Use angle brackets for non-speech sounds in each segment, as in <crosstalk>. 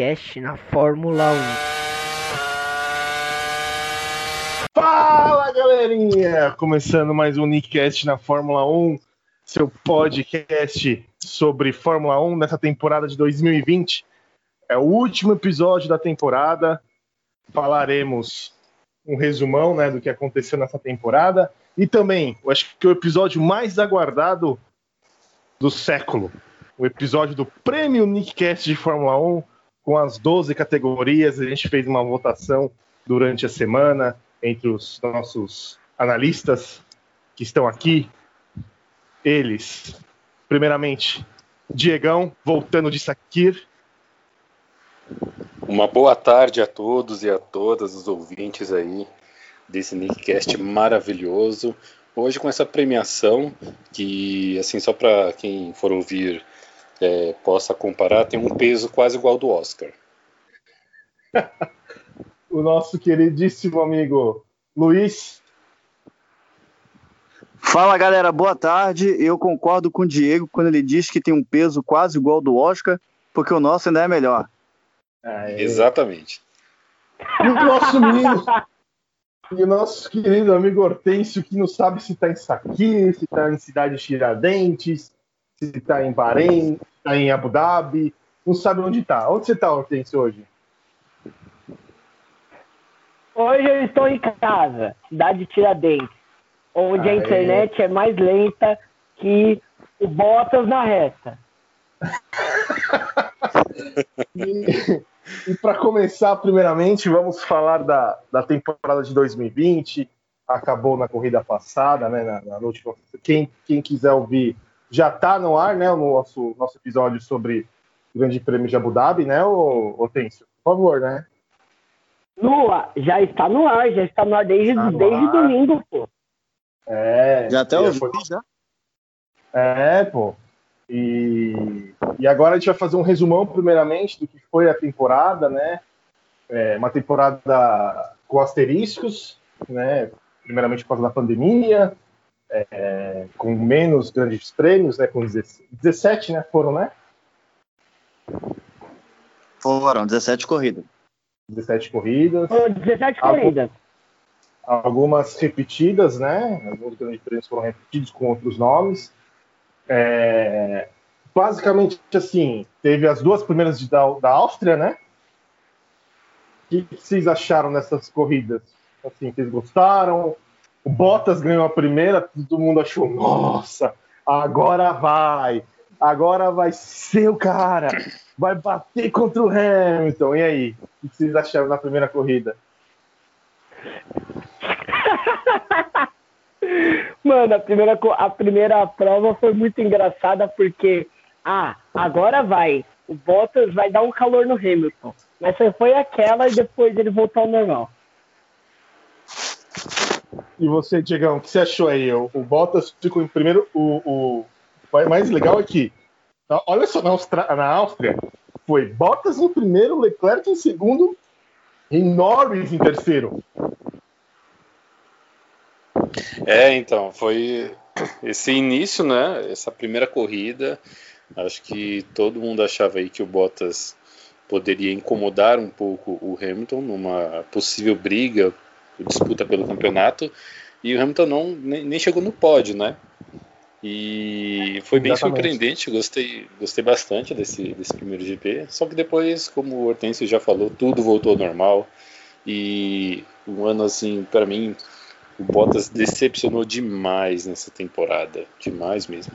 Nickcast na Fórmula 1. Fala galerinha! Começando mais um Nickcast na Fórmula 1, seu podcast sobre Fórmula 1 nessa temporada de 2020. É o último episódio da temporada. Falaremos um resumão né, do que aconteceu nessa temporada e também, eu acho que o episódio mais aguardado do século, o episódio do Prêmio Nickcast de Fórmula 1, com as 12 categorias. A gente fez uma votação durante a semana entre os nossos analistas que estão aqui. Eles, primeiramente, Diegão, voltando de Sakir. Uma boa tarde a todos e a todas os ouvintes aí desse Nickcast maravilhoso. Hoje com essa premiação que, assim, só para quem for ouvir é, possa comparar, tem um peso quase igual ao do Oscar. <laughs> o nosso queridíssimo amigo Luiz. Fala galera, boa tarde. Eu concordo com o Diego quando ele diz que tem um peso quase igual ao do Oscar, porque o nosso ainda é melhor. É... Exatamente. E o nosso menino, e o nosso querido amigo Hortêncio, que não sabe se está em Saqui, se está em Cidade Tiradentes, se está em Bahrein, está em Abu Dhabi, não sabe onde está. Onde você está, Hortêncio, hoje? Hoje eu estou em casa, cidade de Tiradentes, onde Aê. a internet é mais lenta que o Bottas na reta. <laughs> e, e para começar, primeiramente, vamos falar da, da temporada de 2020. Acabou na corrida passada, né? Na, na última. Quem, quem quiser ouvir, já está no ar, né? O nosso, nosso episódio sobre o Grande Prêmio de Abu Dhabi, né, Otêncio? Por favor, né? No ar, já está no ar, já está no ar desde, tá desde ar. domingo, pô. É. Já até ouvi, foi... já? É, pô. E, e agora a gente vai fazer um resumão, primeiramente, do que foi a temporada, né? É, uma temporada com asteriscos, né? Primeiramente por causa da pandemia, é, com menos grandes prêmios, né? Com 17, né? Foram, né? Foram, 17 corridas. 17 corridas. Foram 17 corridas. Algumas repetidas, né? Alguns grandes prêmios foram repetidos com outros nomes. É, basicamente, assim, teve as duas primeiras de, da, da Áustria, né? O que vocês acharam nessas corridas? Assim, vocês gostaram? O Bottas ganhou a primeira, todo mundo achou, nossa, agora vai, agora vai ser o cara, vai bater contra o Hamilton. E aí, o que vocês acharam na primeira corrida? <laughs> Mano, a primeira, a primeira prova foi muito engraçada porque, ah, agora vai. O Bottas vai dar um calor no Hamilton. Mas foi aquela e depois ele voltou ao normal. E você, Diegão, o que você achou aí? O, o Bottas ficou em primeiro. O, o mais legal é que, olha só, na, Austra, na Áustria, foi Bottas em primeiro, Leclerc em segundo e Norris em terceiro. É, então, foi esse início, né? Essa primeira corrida. Acho que todo mundo achava aí que o Bottas poderia incomodar um pouco o Hamilton numa possível briga, disputa pelo campeonato. E o Hamilton não, nem, nem chegou no pódio, né? E foi bem Exatamente. surpreendente, gostei, gostei bastante desse, desse primeiro GP. Só que depois, como o Hortêncio já falou, tudo voltou ao normal. E um ano assim, para mim, o Bottas decepcionou demais nessa temporada. Demais mesmo.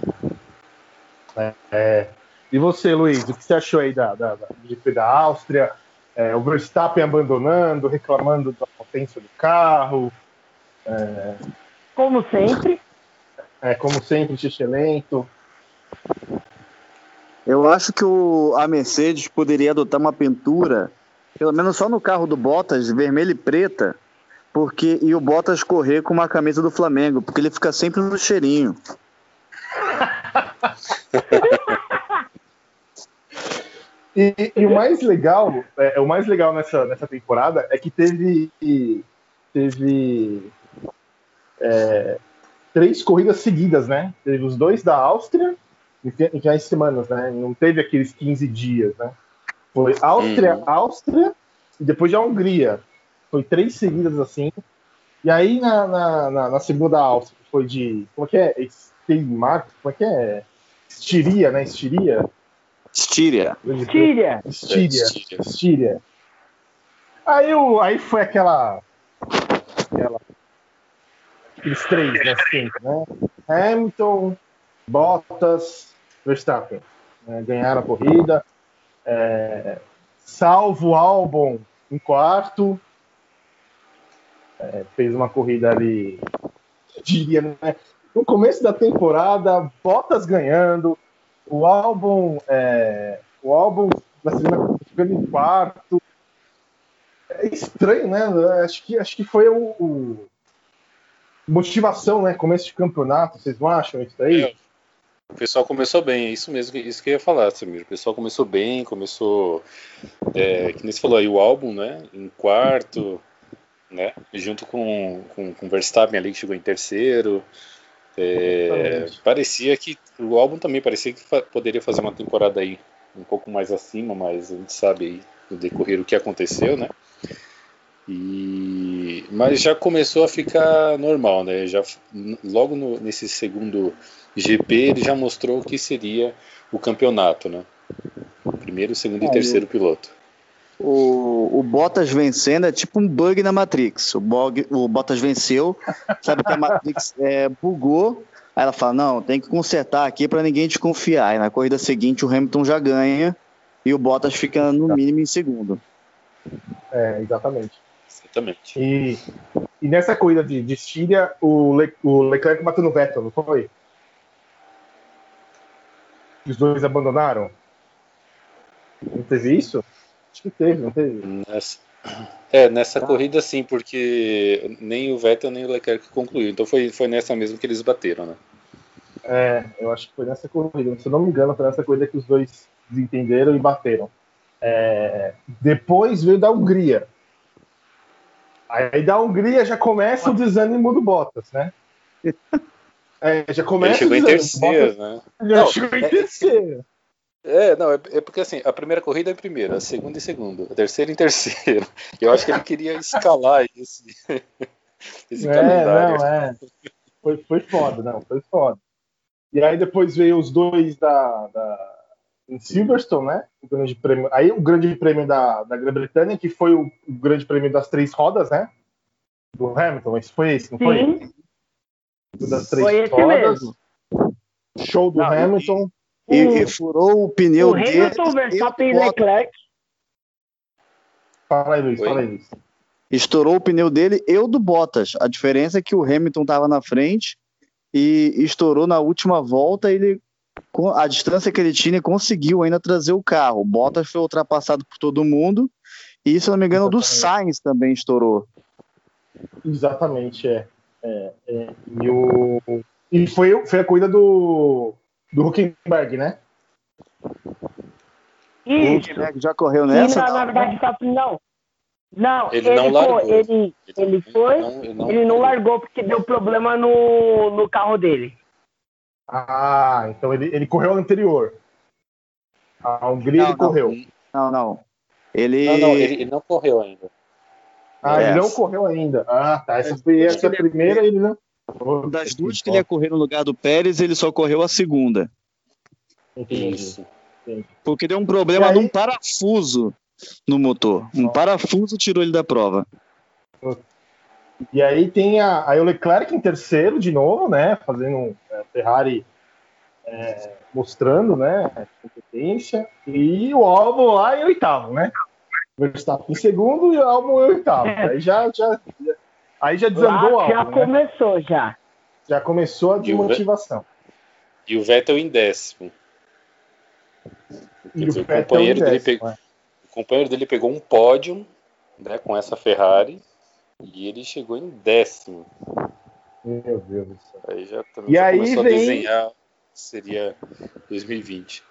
É, é. E você, Luiz, o que você achou aí da, da, da da Áustria? É, o Verstappen abandonando, reclamando da potência do carro. É... Como sempre. É, como sempre, xixi lento. Eu acho que o, a Mercedes poderia adotar uma pintura, pelo menos só no carro do Bottas, vermelha e preta, porque e o Bottas correr com uma camisa do Flamengo, porque ele fica sempre no cheirinho. <laughs> e, e, o mais legal, é, o mais legal nessa, nessa temporada é que teve teve é, três corridas seguidas, né? Teve os dois da Áustria, e já em semanas, né? Não teve aqueles 15 dias, né? Foi Áustria, hum. Áustria e depois a Hungria. Foi três seguidas assim. E aí na, na, na, na segunda Áustria foi de. Como é que é? Steinmark? Como é que é? Estiria, né? Estiria? Estíria. Estíria. Estíria. Estíria. Aí, o, aí foi aquela. aquela aqueles três, né? Sempre, né? Hamilton, Bottas, Verstappen. Né? Ganharam a corrida. É, salvo o Albon em quarto. É, fez uma corrida ali, diria, né? No começo da temporada, Bottas ganhando, o álbum, é, o álbum na segunda ficando em quarto. É estranho, né? Acho que, acho que foi o, o motivação, né? Começo de campeonato, vocês não acham isso aí? É, o pessoal começou bem, é isso mesmo, isso que eu ia falar, Samir. O pessoal começou bem, começou, é, que nem você falou aí, o álbum, né? Em quarto, né? Junto com, com, com Verstappen ali que chegou em terceiro. É, parecia que o álbum também parecia que fa poderia fazer uma temporada aí um pouco mais acima, mas a gente sabe aí no decorrer o que aconteceu, né? E mas já começou a ficar normal, né? Já logo no, nesse segundo GP ele já mostrou o que seria o campeonato, né? Primeiro, segundo e terceiro piloto. O, o Bottas vencendo é tipo um bug na Matrix. O, bug, o Bottas venceu, sabe que a Matrix <laughs> é, bugou. Aí ela fala: Não, tem que consertar aqui para ninguém desconfiar. E na corrida seguinte o Hamilton já ganha e o Bottas fica no mínimo em segundo. É, exatamente. Exatamente. E, e nessa corrida de, de Síria, o, Le, o Leclerc bateu no Vettel, não foi? Os dois abandonaram? Não teve isso? Acho que teve, não teve? Nessa, é, nessa tá. corrida sim, porque nem o Vettel nem o Leclerc concluíram. Então foi, foi nessa mesmo que eles bateram, né? É, eu acho que foi nessa corrida. Se eu não me engano, foi nessa corrida que os dois desentenderam e bateram. É, depois veio da Hungria. Aí da Hungria já começa o desânimo do Bottas, né? <laughs> É, já começa Ele chegou em terceiro, né? Já não, chegou em é, terceiro. É, não, é, é, porque assim, a primeira corrida é a primeira, a segunda em segundo, a terceira em terceiro. <laughs> Eu acho que ele queria escalar esse, <laughs> esse é, calendário. Não, é. Foi, foi foda, não, foi foda. E aí depois veio os dois da, da em Silverstone, né? O grande prêmio, aí o grande prêmio da, da Grã-Bretanha, que foi o, o, grande prêmio das três rodas, né? Do Hamilton, esse foi esse, não foi? Sim. Das três foi rodas. Mesmo. Show do não, Hamilton. E, e, furou o pneu o dele. Hamilton, Verstappen e Leclerc. Fala aí, Luiz, fala aí, Luiz. Estourou o pneu dele e o do Bottas. A diferença é que o Hamilton estava na frente e estourou na última volta. Ele, com a distância que ele tinha, conseguiu ainda trazer o carro. O Bottas foi ultrapassado por todo mundo. E, se não me engano, o do Sainz também estourou. Exatamente, é. é, é. E, o, e foi, foi a corrida do, do Huckenberg, né? Isso. O já correu nessa? na, na verdade, não. Não, ele, ele não largou. Foi, ele, ele, foi, não, ele, não, ele não largou porque deu problema no, no carro dele. Ah, então ele, ele correu anterior. A Hungria não, ele correu. Não, não. Ele... Não, não, ele, ele não correu ainda. Ah, é. ele não correu ainda. Ah, tá. Essa, essa primeira ele não. Das duas que ele ia correr no lugar do Pérez, ele só correu a segunda. Isso. Porque deu um problema aí... num parafuso no motor. Um parafuso tirou ele da prova. E aí tem a, aí o Leclerc em terceiro de novo, né? Fazendo é, Ferrari é, mostrando, né? Competência. E o Albon lá em oitavo, né? Verstappen em segundo e o Albon em oitavo. É. Aí já, já, Aí já desandou Lá, Já né? começou, já. Já começou a desmotivação. E o Vettel em décimo. E dizer, o, o, companheiro dele pegou, é. o companheiro dele pegou um pódio né, com essa Ferrari e ele chegou em décimo. Meu Deus do céu. Aí já, também e já aí começou vem... a desenhar seria 2020.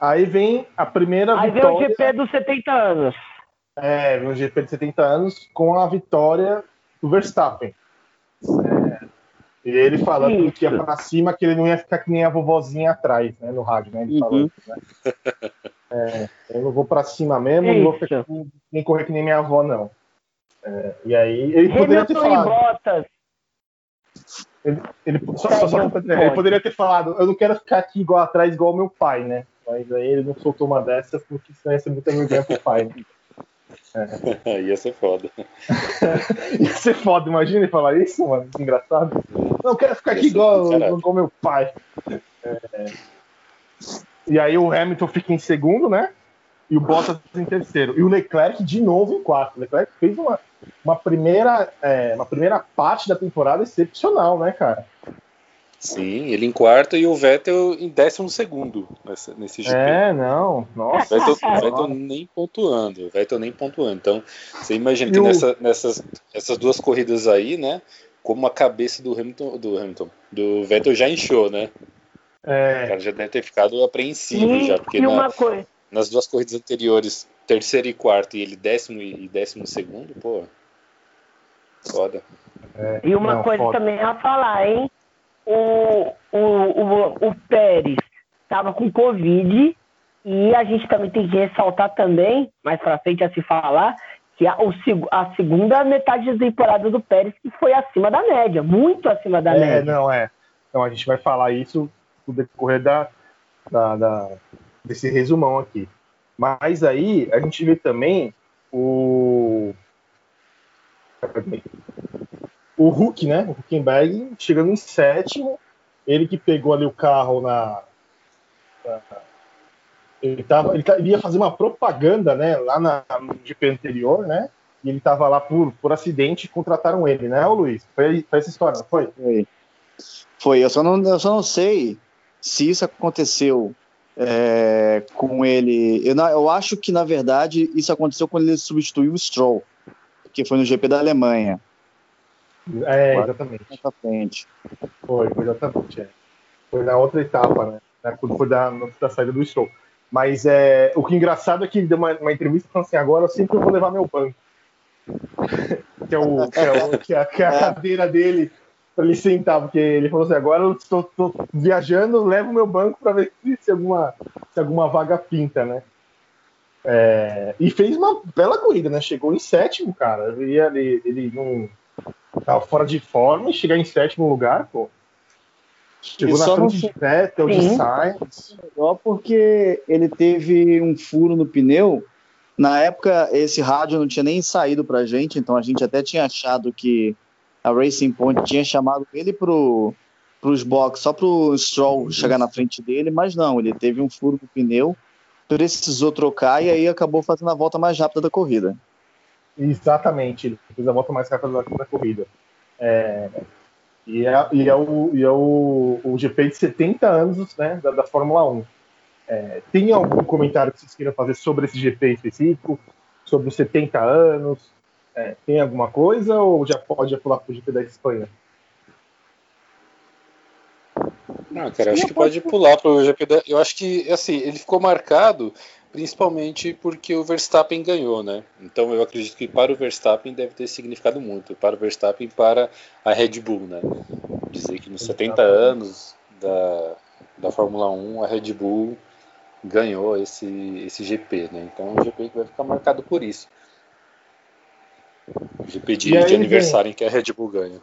Aí vem a primeira aí vitória. Aí vem o GP dos 70 anos. É, vem o GP de 70 anos com a vitória do Verstappen. É, e ele falando que ia para cima, que ele não ia ficar que nem a vovozinha atrás, né, no rádio, né? Ele uhum. falando, né? É, eu vou para cima mesmo, não vou ficar, nem correr que nem minha avó, não. É, e aí, ele Hamilton poderia ter falado. Ele, ele, só, só, só, ele poderia ter falado, eu não quero ficar aqui igual atrás, igual meu pai, né? Mas aí ele não soltou uma dessas porque senão ia ser muito vergonha pro pai. Né? É. <laughs> ia ser foda. <laughs> ia ser foda, imagina ele falar isso, mano. Que engraçado. Não, eu quero ficar aqui igual, igual meu pai. É. E aí o Hamilton fica em segundo, né? E o Bottas em terceiro. E o Leclerc de novo em quarto. O Leclerc fez uma, uma, primeira, é, uma primeira parte da temporada excepcional, né, cara? Sim, ele em quarto e o Vettel em décimo segundo nesse, nesse GP. É, não, nossa. Vettel, <laughs> Vettel nem pontuando, Vettel nem pontuando. Então, você imagina que o... nessa, nessas essas duas corridas aí, né, como a cabeça do Hamilton, do Hamilton, do Vettel já inchou, né? É. O cara já deve ter ficado apreensivo e, já, porque na, nas duas corridas anteriores, terceiro e quarto, e ele décimo e décimo segundo, pô, foda. É, e uma não, coisa foda. também a falar, hein? O, o, o, o Pérez estava com Covid e a gente também tem que ressaltar também, mais para frente a se falar, que a, o, a segunda metade da temporada do Pérez que foi acima da média, muito acima da é, média. Não, é. Então a gente vai falar isso no decorrer da, da, da, desse resumão aqui. Mas aí a gente vê também o o Hulk, né? O Huckenberg chegando em sétimo, ele que pegou ali o carro na. ele, tava, ele, ele, ia fazer uma propaganda, né? Lá na, no GP anterior, né? E ele estava lá por, por acidente e contrataram ele, né, o Luiz? Foi, foi essa história, não foi? Foi. Foi. Eu só não, eu só não sei se isso aconteceu é, com ele. Eu, eu acho que, na verdade, isso aconteceu quando ele substituiu o Stroll, que foi no GP da Alemanha. É, exatamente. frente. Foi, foi exatamente. É. Foi na outra etapa, né? Quando foi da, da saída do show. Mas é, o que é engraçado é que ele deu uma, uma entrevista falando assim: agora eu sempre vou levar meu banco. <laughs> que, é o, que, é o, que, é, que é a é. cadeira dele para ele sentar, porque ele falou assim: agora eu estou viajando, levo meu banco para ver se alguma, se alguma vaga pinta, né? É, e fez uma bela corrida, né? Chegou em sétimo, cara. Ele, ele, ele não Tava fora de forma e chegar em sétimo lugar, pô. Chegou na frente de Vettel, de Sainz. Só porque ele teve um furo no pneu. Na época, esse rádio não tinha nem saído pra gente, então a gente até tinha achado que a Racing Point tinha chamado ele pro, pros boxes só pro Stroll chegar na frente dele, mas não, ele teve um furo no pneu, precisou trocar e aí acabou fazendo a volta mais rápida da corrida. Exatamente, ele fez a volta mais rápida da, da corrida. É, e é, e é, o, e é o, o GP de 70 anos né, da, da Fórmula 1. É, tem algum comentário que vocês queiram fazer sobre esse GP específico? Sobre os 70 anos? É, tem alguma coisa ou já pode pular para o GP da Espanha? Não, cara, acho que pode pular para o GP da. Eu acho que, assim, ele ficou marcado principalmente porque o Verstappen ganhou, né? Então eu acredito que para o Verstappen deve ter significado muito, para o Verstappen para a Red Bull, né? Dizer que nos 70 anos da, da Fórmula 1 a Red Bull ganhou esse, esse GP, né? Então o GP vai ficar marcado por isso. O GP de, de aniversário vem... em que a Red Bull ganha.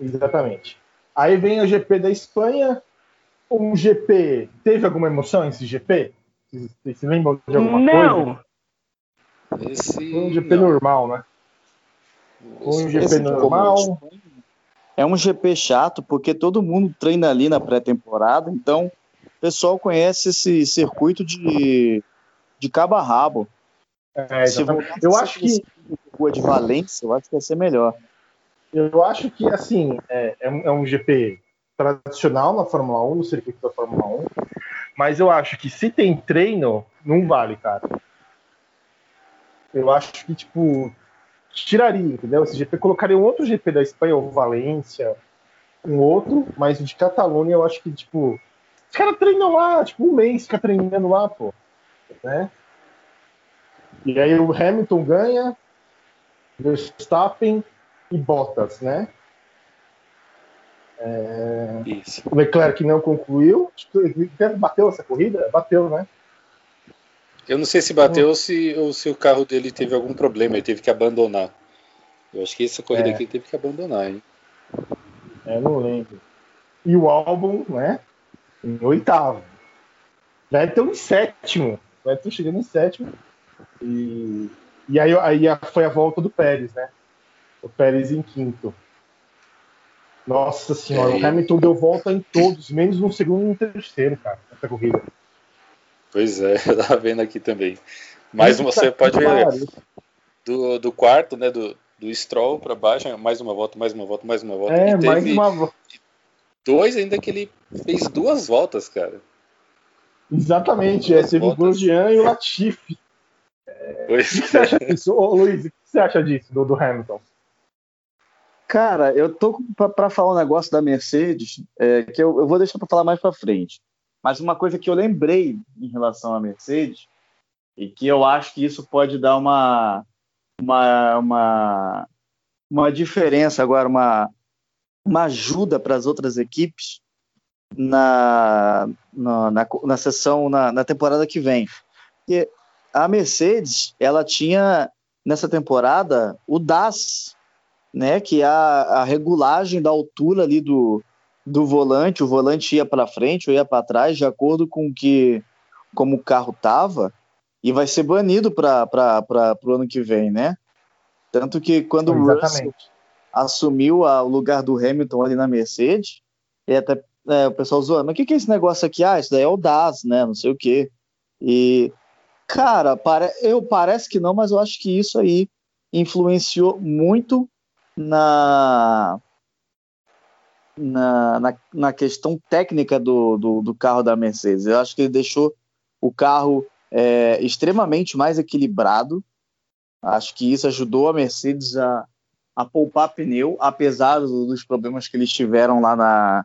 Exatamente. Aí vem o GP da Espanha. Um GP. Teve alguma emoção esse GP? Vocês se lembram de alguma não. coisa? Esse... Foi um GP não. normal, né? Foi um GP normal. É um GP chato porque todo mundo treina ali na pré-temporada, então o pessoal conhece esse circuito de, de cabo a rabo. É, eu acho que rua de Valência, eu acho que vai ser melhor. Eu acho que assim é, é, um, é um GP tradicional na Fórmula 1, no circuito da Fórmula 1. Mas eu acho que se tem treino, não vale, cara. Eu acho que, tipo, tiraria, entendeu? Esse GP colocaria um outro GP da Espanha ou Valência, um outro, mas o de Catalunha eu acho que, tipo, os caras treinam lá, tipo, um mês fica treinando lá, pô. Né? E aí o Hamilton ganha, Verstappen e Bottas, né? É... O Leclerc não concluiu. Bateu essa corrida? Bateu, né? Eu não sei se bateu ou se, ou se o carro dele teve algum problema, ele teve que abandonar. Eu acho que essa corrida É. aqui ele teve que abandonar, hein? É, não lembro. E o álbum, né? Em oitavo. Vettel em sétimo. Vettel chegando em sétimo. E, e aí, aí foi a volta do Pérez, né? O Pérez em quinto. Nossa senhora, É, o Hamilton deu volta em todos, menos no segundo e no terceiro, cara, nessa corrida. Pois é, <laughs> eu tava vendo aqui também. Mais uma, você pode ver do, do quarto, né? Do, do Stroll para baixo, mais uma volta, mais uma volta, mais uma volta. É, mais uma. vo- dois ainda que ele fez duas voltas, cara. Exatamente, é, Duas teve o. Grosjean e o Latifi. Pois O que você acha disso? Ô, Luiz, o que você acha disso, do, do Hamilton? Cara, eu tô pra falar um negócio da Mercedes, é, que eu, eu vou deixar pra falar mais pra frente. Mas uma coisa que eu lembrei em relação à Mercedes, e que eu acho que isso pode dar uma, uma, uma, uma diferença agora, uma, uma ajuda para as outras equipes na, na, na, na sessão, na, na temporada que vem. Porque a Mercedes, ela tinha nessa temporada o DAS, né, que é a, a regulagem da altura ali do, do volante, o volante ia para frente ou ia para trás, de acordo com que como o carro tava, e vai ser banido para o ano que vem, né? Tanto que quando o Russell assumiu a- o lugar do Hamilton ali na Mercedes, e até é, o pessoal zoando, mas o que, que é esse negócio aqui? Ah, isso daí é o DAS, né? Não sei o quê. E, cara, pare... eu parece que não, mas eu acho que isso aí influenciou muito na, na, na, na questão técnica do, do, do carro da Mercedes. Eu acho que ele deixou o carro é, extremamente mais equilibrado. Acho que isso ajudou a Mercedes a, a poupar pneu, apesar do- dos problemas que eles tiveram lá na,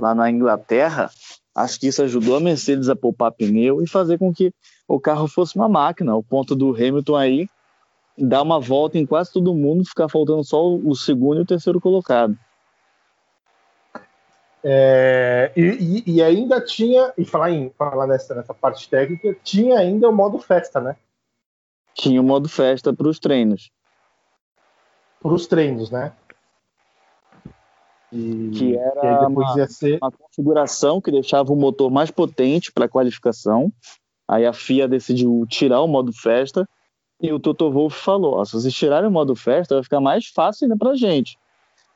lá na Inglaterra. Acho que isso ajudou a Mercedes a poupar pneu e fazer com que o carro fosse uma máquina. O ponto do Hamilton aí dar uma volta em quase todo mundo, ficar faltando só o segundo e o terceiro colocado. É, e, e- ainda tinha, e falar, em, falar nessa, nessa parte técnica, tinha ainda o modo festa, né? Tinha o modo festa para os treinos, Para os treinos, né? E, Que era uma- ser. uma configuração que deixava o motor mais potente para a qualificação. Aí a FIA decidiu tirar o modo festa e o Toto Wolff falou: ó, se vocês tirarem o modo festa, vai ficar mais fácil ainda para gente,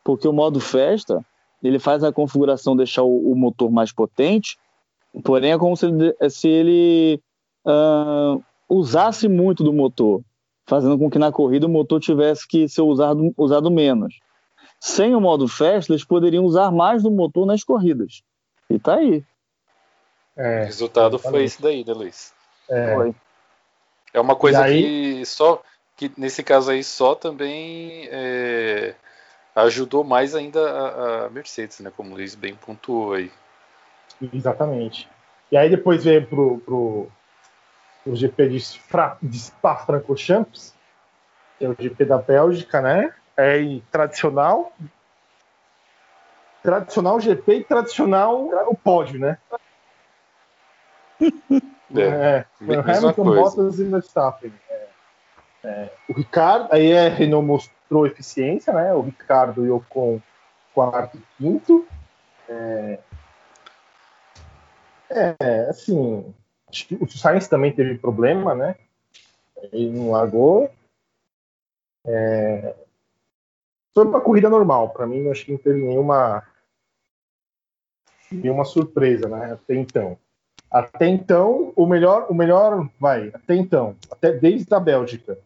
porque o modo festa ele faz a configuração deixar o, o motor mais potente, porém é como se ele, se ele ah, usasse muito do motor, fazendo com que na corrida o motor tivesse que ser usado, usado menos. Sem o modo festa, eles poderiam usar mais do motor nas corridas. E tá aí. O É, resultado foi exatamente. esse daí, né, Luiz? é, Foi. É uma coisa aí- que só que nesse caso aí só também é, ajudou mais ainda a, a Mercedes, né? Como o Luiz bem pontuou aí. exatamente. E aí depois veio pro, pro, pro GP de, Spa, de Spa-Francorchamps, que é o GP da Bélgica, né? É tradicional. Tradicional GP e tradicional o pódio, né? <laughs> É, É, foi o Hamilton, coisa. Bottas e Verstappen. É, é, o Ricardo, aí a Renault mostrou eficiência, né? O Ricardo e o Ocon quarto e quinto. É, é, assim, acho que o Sainz também teve problema, né? Ele não largou. É, foi uma corrida normal, para mim, acho que não teve nenhuma nenhuma surpresa, né? Até então. Até então, o melhor, o melhor, vai, até então, até desde a Bélgica.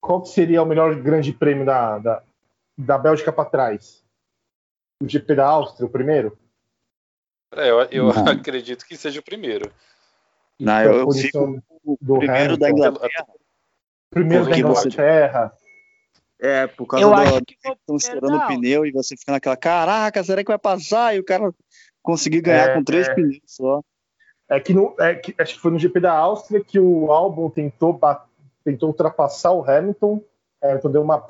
Qual que seria o melhor grande prêmio da, da, da Bélgica para trás? O GP da Áustria, o primeiro? É, eu, eu acredito que seja o primeiro. Não, Então, eu, eu fico do primeiro da Hamilton. Inglaterra. primeiro da você- Inglaterra. É, por causa Eu do, acho que estão estourando da o pneu e você fica naquela, caraca, será que vai passar? E o cara conseguir ganhar É, com três é. pneus só. É que, no, é que acho que foi no GP da Áustria que o Albon tentou, tentou ultrapassar o Hamilton. É, Hamilton deu uma,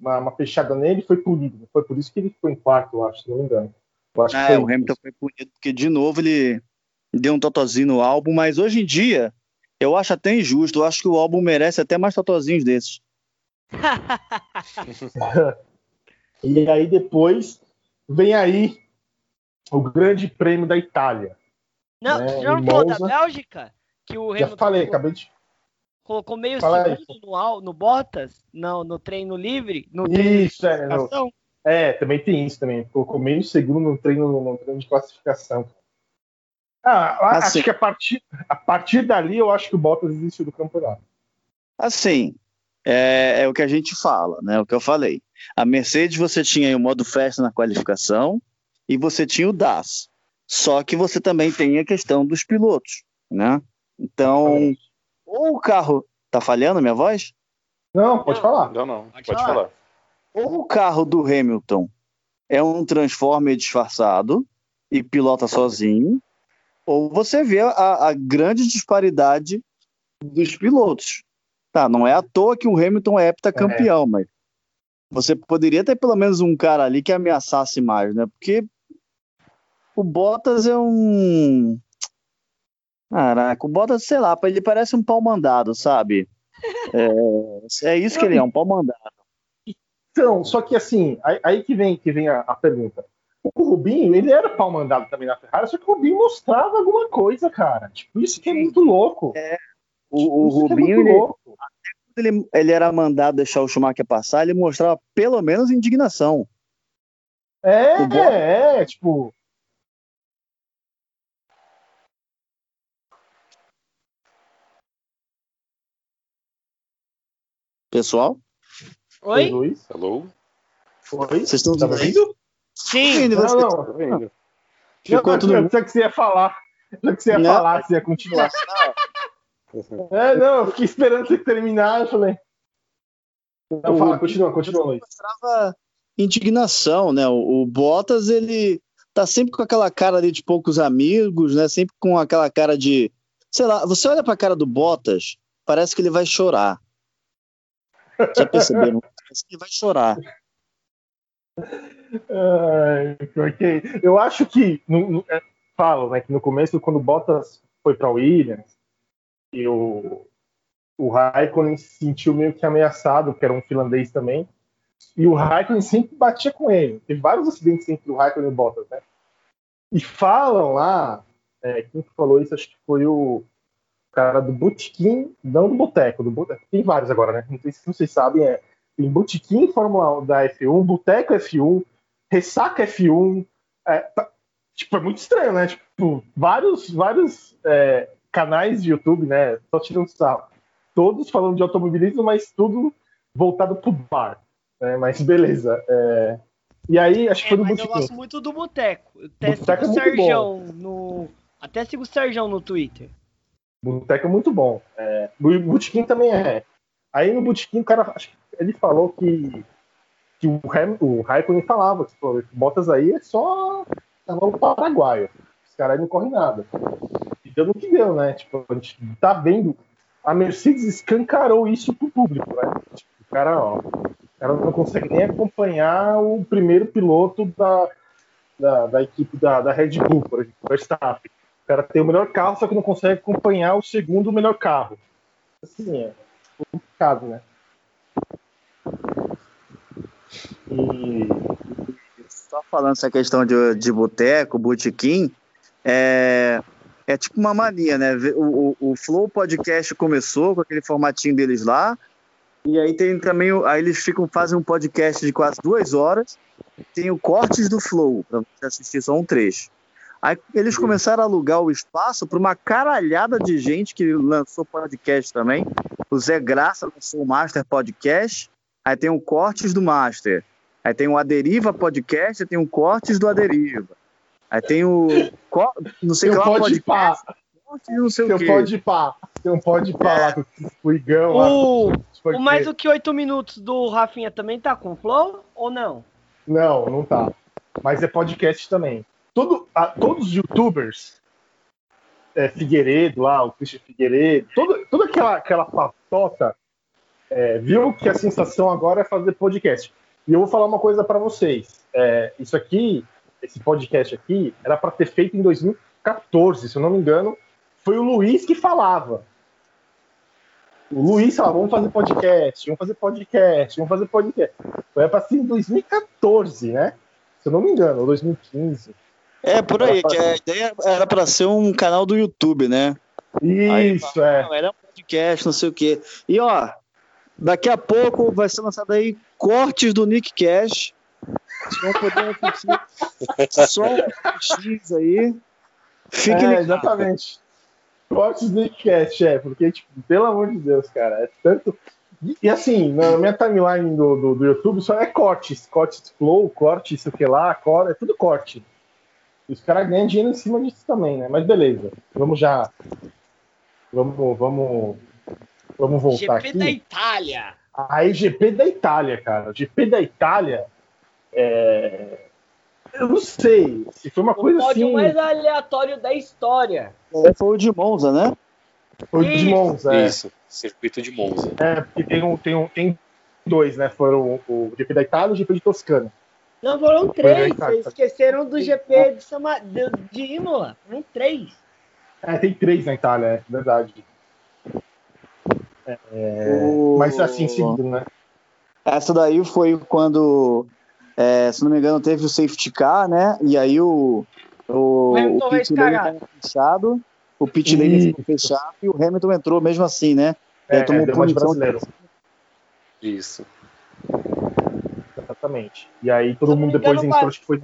uma, uma fechada nele e foi punido. Foi por isso que ele ficou em quarto, eu acho, se não me engano. Eu acho que É, foi o Hamilton foi punido porque de novo ele deu um totozinho no álbum, mas hoje em dia Eu acho até injusto. Eu acho que o álbum merece até mais tatuazinhos desses. <laughs> e aí depois vem aí o Grande Prêmio da Itália. Não, né? já não falou da Bélgica? Que o Já falei, colocou, acabei de. Colocou meio Fala segundo no, no Bottas? Não, no treino livre? No isso, é. No, é, também tem isso também. Colocou meio segundo no treino, no treino de classificação. Ah, assim, acho que a partir, a partir dali eu acho que o Bottas desistiu do campeonato. Assim, é, é, o que a gente fala, né? O que eu falei. A Mercedes você tinha o modo festa na qualificação e você tinha o DAS. Só que você também tem a questão dos pilotos, né? Então, ou o carro tá falhando minha voz? Não, pode falar. Não, não, pode, pode falar. falar. Ou o carro do Hamilton é um Transformer disfarçado e pilota sozinho, ou você vê a, a grande disparidade dos pilotos. Tá, não é à toa que o Hamilton é heptacampeão, é. mas você poderia ter pelo menos um cara ali que ameaçasse mais, né? Porque o Bottas é um. Caraca, o Bottas, sei lá, ele parece um pau mandado, sabe? É, é isso que ele é, um pau mandado. Então, só que assim, aí, aí que vem, que vem a, a, pergunta. O Rubinho, ele era pau mandado também na Ferrari, só que o Rubinho mostrava alguma coisa, cara. Tipo, isso que é muito louco. É, o, o é Rubinho, é ele, até quando ele, ele era mandado deixar o Schumacher passar, ele mostrava pelo menos indignação. É, é, tipo. Pessoal? Oi? Luiz? Alô? Oi? Vocês estão tá ouvindo? Sim. Não, não. Tá ouvindo? Ficou não, tudo... Eu pensei que você ia falar. Eu que você ia não. falar, que você ia continuar. <laughs> É, não, eu fiquei esperando você terminar, eu falei. Não, fala, continua, continua, Luiz. Mostrava indignação, né? O, o Bottas, ele tá sempre com aquela cara ali de poucos amigos, né? Sempre com aquela cara de. Sei lá, você olha pra cara do Bottas, parece que ele vai chorar. Já perceberam? Vai chorar. porque eu acho que no, no, é, falo, né, que no começo quando o Bottas foi para Williams e o, o Raikkonen se sentiu meio que ameaçado, que era um finlandês também, e o Raikkonen sempre batia com ele. Teve vários acidentes entre o Raikkonen e o Bottas, né? E falam lá, é, quem falou isso, acho que foi o cara do Botequim, não do Boteco, do Boteco, tem vários agora, né? Não sei se vocês sabem, é, tem Botequim Fórmula 1 da F1, Boteco F1, Ressaca F1, é, tá, tipo, é muito estranho, né? Tipo, vários, vários é, canais de YouTube, né? Só tirando sarro. Todos falando de automobilismo, mas tudo voltado pro bar. Né? Mas beleza. É... E aí, acho que é, foi no Botequim. Eu gosto muito do Boteco. Até Boteco sigo é o Serjão no. Até sigo o Serjão no Twitter. Boteco é muito bom. É... O Botequim também é. Aí no Botequim, o cara, acho que ele falou que, que o, Ham, o Raikkonen falava que pô, Bottas aí é só cavalo paraguaio. Os caras não correm nada. E deu no que deu, né? Tipo, a gente tá vendo. A Mercedes escancarou isso pro público, né? Tipo, o cara, ó. O cara não consegue nem acompanhar o primeiro piloto da, da, da equipe da, da Red Bull, por exemplo, Verstappen. Cara tem o melhor carro, só que não consegue acompanhar o segundo melhor carro. Assim, é complicado, né? E só falando essa questão de, de boteco, botequim, é, é tipo uma mania, né? O, o, o, Flow Podcast começou com aquele formatinho deles lá, e aí tem também, aí eles ficam, fazem um podcast de quase duas horas, tem o Cortes do Flow, para você assistir só um trecho. Aí eles começaram a alugar o espaço para uma caralhada de gente que lançou podcast também. O Zé Graça lançou o Master Podcast, aí tem o Cortes do Master. Aí tem o Aderiva Podcast, tem o Cortes do Aderiva. Aí tem o. Não sei o que lá, podcast. Não sei o quê. Pode pá. Tem um pode pá lá com o Igão o... O mais do que oito minutos do Rafinha também tá com flow ou não? Não, não tá. Mas é podcast também. Todo, a, todos os youtubers, é, Figueiredo lá, o Christian Figueiredo, todo, toda aquela, aquela patota é, viu que a sensação agora é fazer podcast. E eu vou falar uma coisa para vocês. É, isso aqui, esse podcast aqui, era para ter feito em 2014, se eu não me engano. Foi o Luiz que falava. O Luiz falou, vamos fazer podcast, vamos fazer podcast, vamos fazer podcast. Foi para ser em 2014, né? Se eu não me engano, ou 2015. É, por aí, que a ideia era para ser um canal do YouTube, né? Isso, aí, é. Era um podcast, não sei o quê. E ó, daqui a pouco vai ser lançado aí cortes do Nick Cash. Vocês vão poder assistir <laughs> só um X aí. Fique é, exatamente. Cortes do Nick Cash, é, porque, tipo, pelo amor de Deus, cara, é tanto. E assim, na minha timeline do, do, do YouTube só é cortes, cortes flow, corte, isso que lá, corte, é tudo corte. E os caras ganham dinheiro em cima disso também, né? Mas beleza, vamos já. Vamos, vamos, vamos voltar GP aqui. GP da Itália. Aí, GP da Itália, cara. GP da Itália. É... Eu não sei se foi uma o coisa assim. O mais aleatório da história. É, foi o de Monza, né? Foi o de Monza, é. Isso, circuito de Monza. É, porque tem, um, tem, um, tem dois, né? Foram o GP da Itália e o GP de Toscana. Não, foram três. Vocês esqueceram do GP de, Sama... de, de Imola. Foram três. É, tem três na Itália, é verdade. É, o... Mas assim, seguido, né? Essa daí foi quando, é, se não me engano, teve o safety car, né? E aí o, o, o, o pit lane fechado, o pit lane ficou fechado e o Hamilton entrou mesmo assim, né? É, tomou é, punição. Isso. Exatamente. E aí todo mundo depois engano, entrou, acho que foi.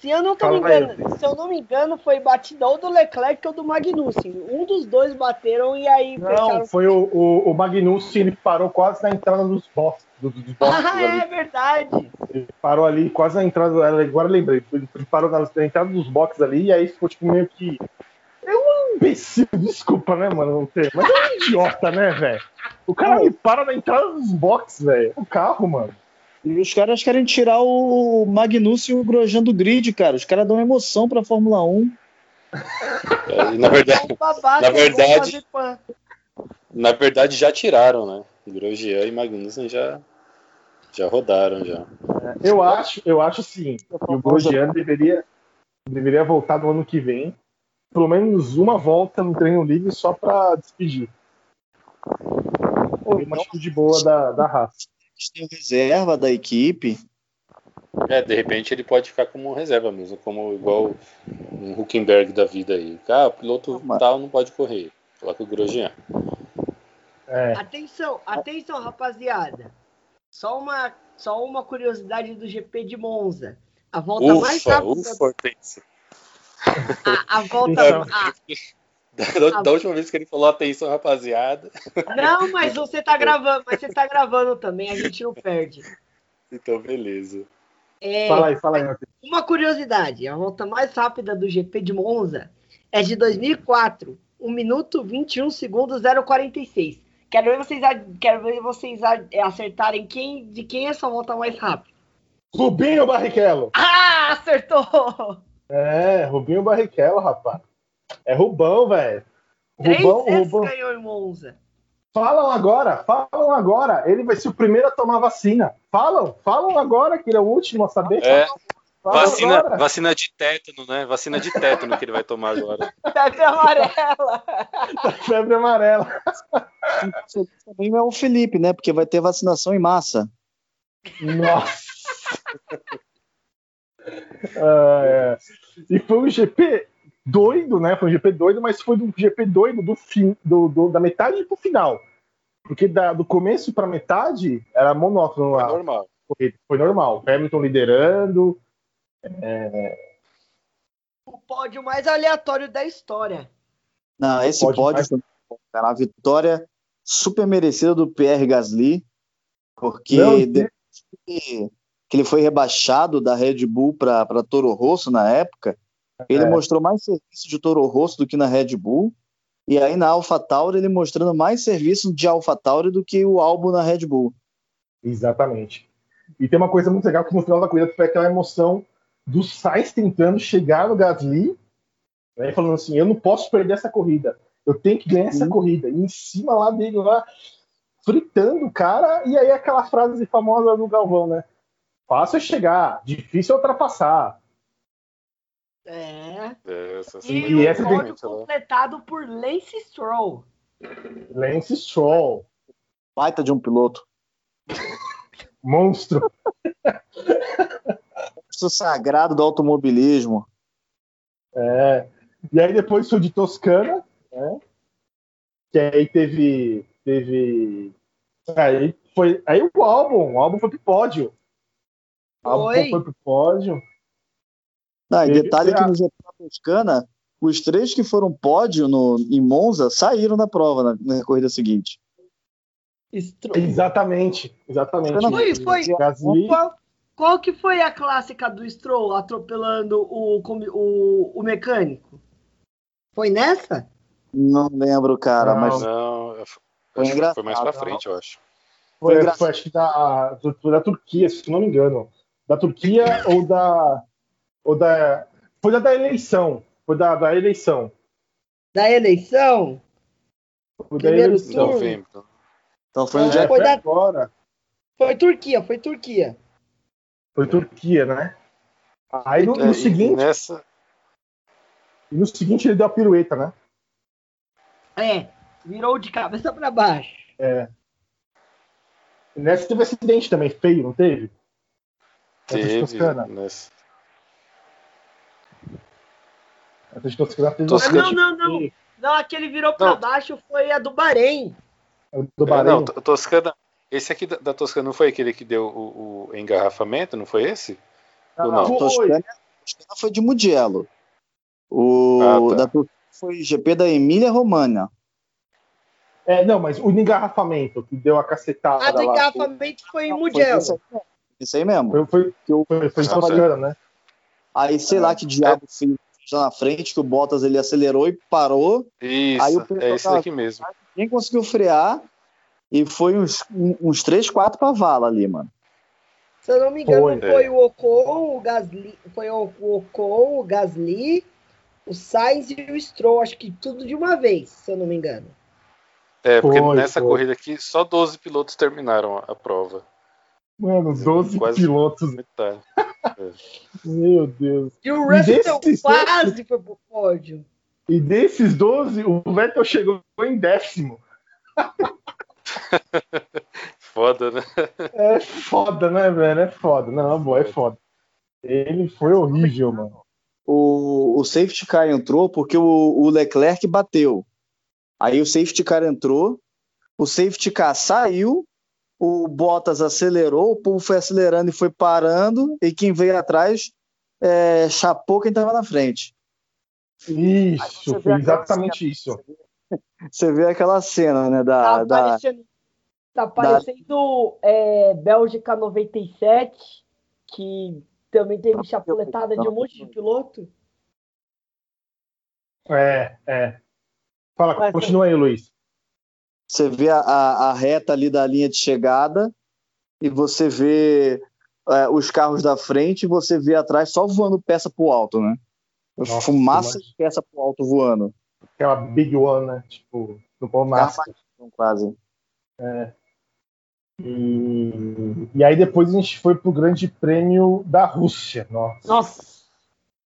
Se eu não tô me engano, se eu não me engano, foi batida ou do Leclerc ou do Magnussen. Um dos dois bateram e aí. Não, foi o, o, o Magnussen, ele parou quase na entrada dos boxes. Do, dos <laughs> boxes ah, é verdade. Ele parou ali quase na entrada. Agora lembrei, ele parou na, na entrada dos boxes ali e aí ficou tipo meio que. É um imbecil, <laughs> desculpa, né, mano? Não ter, mas é um idiota, né, velho? O cara me para na entrada dos boxes, velho. O carro, mano. E os caras querem tirar o Magnussen e o Grosjean do grid, cara. Os caras dão emoção pra Fórmula 1. É, na verdade, na verdade, na verdade já tiraram, né? Grosjean e Magnussen já já rodaram já. É, eu acho, eu acho sim. O Grosjean deveria deveria voltar no ano que vem, pelo menos uma volta no treino livre só para despedir. Uma atitude boa da, da raça tem reserva da equipe. É, de repente ele pode ficar como reserva mesmo, como igual um Huckenberg da vida aí. Ah, o piloto Mas... tal não pode correr. Coloca o Grosjean. É. Atenção, atenção, rapaziada. Só uma, só uma curiosidade do GP de Monza. A volta ufa, mais rápida. Ufa, a, a volta. a, da, da, última vez que ele falou atenção, rapaziada. Não, mas <laughs> você tá gravando, mas você tá gravando também, a gente não perde. Então, beleza. É, fala aí, fala aí. Uma curiosidade, a volta mais rápida do GP de Monza é de 2004, 1 minuto 21 segundos 046. Quero ver vocês, quero ver vocês acertarem quem, de quem é essa volta mais rápida. Rubinho Barrichello. Ah, acertou! É, Rubinho Barrichello, rapaz. É Rubão, velho. Rubão, Rubão. ganhou em Monza. Falam agora, falam agora. Ele vai ser o primeiro a tomar vacina. Falam, falam agora que ele é o último a saber. É. Vacina, vacina de tétano, né? Vacina de tétano que ele vai tomar agora. <laughs> Febre amarela. <laughs> Febre amarela. Também é o Felipe, né? Porque vai ter vacinação em massa. Nossa. <laughs> ah, é. E foi um GP doido, né? Foi um GP doido, mas foi um GP doido do fim, do, do da metade pro final. Porque da, do começo para metade era monótono lá. Foi normal. Foi, foi normal. Hamilton liderando. É... O pódio mais aleatório da história. Não, esse pódio, pódio mais... cara, a vitória super merecida do Pierre Gasly, porque Não, que, que ele foi rebaixado da Red Bull para Toro Rosso na época, ele é. mostrou mais serviço de Toro Rosso do que na Red Bull. E aí na AlphaTauri ele mostrando mais serviço de AlphaTauri do que o álbum na Red Bull. Exatamente. E tem uma coisa muito legal que no final da corrida foi aquela emoção do Sainz tentando chegar no Gasly, né, falando assim, eu não posso perder essa corrida, eu tenho que ganhar essa corrida. E em cima lá dele, lá, fritando o cara, e aí aquela frase famosa do Galvão, né? Fácil é chegar, difícil é ultrapassar. É. é e o pódio completado por Lance Stroll. Lance Stroll. Baita de um piloto. Monstro. Monstro sagrado do automobilismo. É. E aí depois foi de Toscana, né? Que aí teve. teve aí foi. Aí o álbum, o álbum foi pro pódio. O álbum foi pro pódio. Não, e detalhe que ah. no GP da Toscana, os três que foram pódio no, em Monza saíram da prova na, na corrida seguinte. Estro- Exatamente, exatamente. Foi, foi. Gasly, Qual, qual que foi a clássica do Stroll atropelando o, o, o mecânico? Foi nessa? Não lembro, cara, Não. mas Não, Foi acho que foi mais pra frente, eu acho. foi, foi, acho que da, da Turquia, se não me engano. Da Turquia ou da. Ou da foi da, da eleição. Foi da, da eleição. Da eleição? Foi da Primeiro eleição. turno. Novembro. então foi um É, dia foi foi da- agora. Foi Turquia, foi Turquia. Foi Turquia, né? Aí no, É, no e seguinte, nessa, no seguinte ele deu a pirueta, né? É, virou de cabeça pra baixo. É. E Nessa teve acidente também, feio, não teve? Teve. Nessa, Toscana teve Toscana. Ah, não, não, não. Não, a que ele virou pra Não. baixo foi a do Bahrein. Do É, Bahrein. não, To- Toscana. Esse aqui da, da Toscana não foi aquele que deu o, o engarrafamento, não foi esse? Ou não? Foi. Toscana, Toscana foi de Mugello. O Ah, tá. da Turquia foi GP da Emília Romagna. É, não, mas o engarrafamento que deu a cacetada A do lá. engarrafamento foi em Foi Mugello. Isso aí mesmo. Foi, foi, foi, foi em Ah, Toscana, né? Aí sei lá que diabo fez na frente, que o Bottas ele acelerou e parou. Isso, Aí o é esse tava- daqui mesmo. Ninguém conseguiu frear. E foi uns, uns 3, 4 pra vala ali, mano. Se eu não me engano, Foi. foi, o Ocon, o Gasly, foi o o Ocon, o Gasly, o Sainz e o Stroll, acho que tudo de uma vez, se eu não me engano. É, porque Foi, nessa foi. corrida aqui só 12 pilotos terminaram a, a prova. Mano, 12 Quase- pilotos. Metade. <laughs> Meu Deus. E o Russell desses quase foi pro pódio. E desses 12, o Vettel chegou em décimo. <laughs> Foda, né? É foda, né, velho? É foda. Não, boa, é foda. Ele foi horrível, mano. O, o safety car entrou porque o, o Leclerc bateu. Aí o safety car entrou, o safety car saiu, o Bottas acelerou, o povo foi acelerando e foi parando, e quem veio atrás é, chapou quem estava na frente. Isso, foi exatamente isso. <laughs> Você vê aquela cena, né? Tá Da, da, parecendo, tá parecendo é, Bélgica 97, que também teve chapuletada de um monte de piloto. É, é. Fala, Mas- continua aí, Luiz. Você vê a, a, a reta ali da linha de chegada e você vê é, os carros da frente e você vê atrás só voando peça pro alto, né? Nossa, Fumaça mas- de peça pro alto voando. Aquela Big One, né? Tipo, no pau massa. Armadilha, quase. E, e aí depois a gente foi pro Grande Prêmio da Rússia. Nossa, Nossa,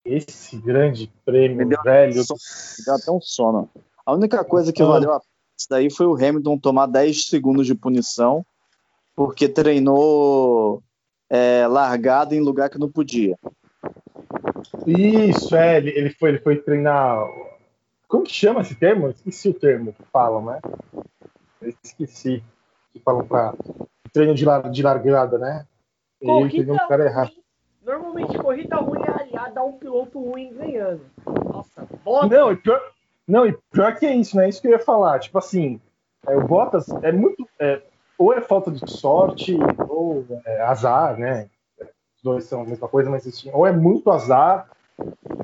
esse grande prêmio, Me deu- velho. Deu até um sono. A única coisa que Ah. valeu a pena isso daí foi o Hamilton tomar 10 segundos de punição porque treinou é, largado em lugar que não podia. Isso, é, ele, ele foi, ele foi treinar. Como que chama esse termo? Eu Esqueci o termo que falam, né? Eu esqueci. Que falam pra treino de, lar, de largada, né? E ele o cara errado. Normalmente corrida ruim é aliada a um piloto ruim ganhando. Nossa, bota. Não, e pior, não, e pior que é isso, né? Isso que eu ia falar. Tipo assim, é, o Bottas é muito. é, ou é falta de sorte, ou é azar, né? Os dois são a mesma coisa, mas assim, ou é muito azar.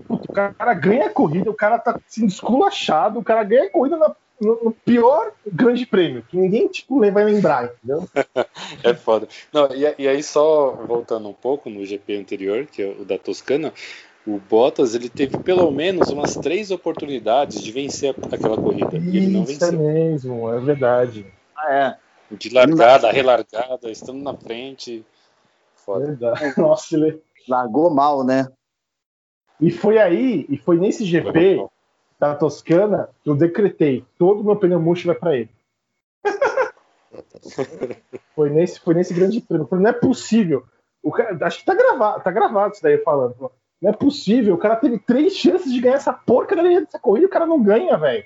Puta, o cara ganha a corrida, o cara tá assim, esculachado, o cara ganha a corrida na- no, no pior grande prêmio, que ninguém tipo, vai lembrar, entendeu? <laughs> É foda. Não, e, e aí, só voltando um pouco no GP anterior, que é o da Toscana, o Bottas ele teve pelo menos umas três oportunidades de vencer aquela corrida. E ele não Isso é venceu. mesmo, é verdade. Ah, é. De largada, relargada, estando na frente. Foda. verdade. <laughs> Nossa, ele... Largou mal, né? E foi aí, e foi nesse GP da Toscana, eu decretei, todo o meu pneu murcho vai para ele. <laughs> foi, nesse, foi nesse grande prêmio. Falei, não é possível. O cara, acho que tá gravado, tá gravado isso daí falando. Não é possível. O cara teve três chances de ganhar essa porcaria dessa corrida e o cara não ganha, velho.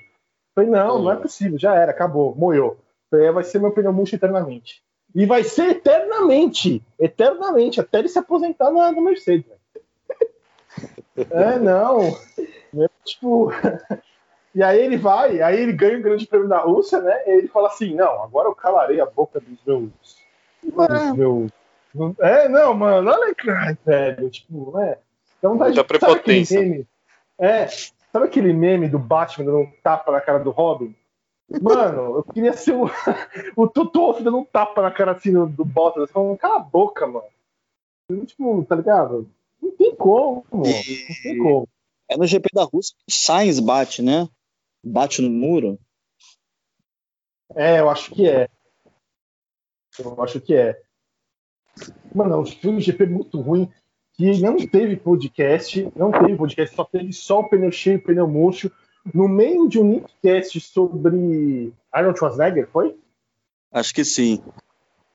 Falei, não, não é possível. Já era, acabou, moiou. Falei, é, vai ser meu pneu murcho eternamente. E vai ser eternamente. Eternamente, até ele se aposentar na, na Mercedes. <laughs> É, não. É, tipo. <laughs> E aí ele vai, aí ele ganha o grande prêmio da Rússia, né? E ele fala assim: não, agora eu calarei a boca dos meus. Dos meus é, não, mano, olha que velho, tipo, né? Dá vontade Muita prepotência. Meme, é, sabe aquele meme do Batman dando um tapa na cara do Robin? Mano, eu queria ser o, <laughs> o Tutoff dando um tapa na cara assim do, do Bottas, falando, cala a boca, mano. Tipo, tá ligado? Não tem como, não tem como. É no GP da Rússia que o Sainz bate, né? Bate no muro. É, eu acho que é. Eu acho que é. Mano, foi um GP muito ruim que não teve podcast, não teve podcast, só teve só o pneu cheio, o pneu murcho. No meio de um Nickcast sobre Arnold Schwarzenegger, foi? Acho que sim.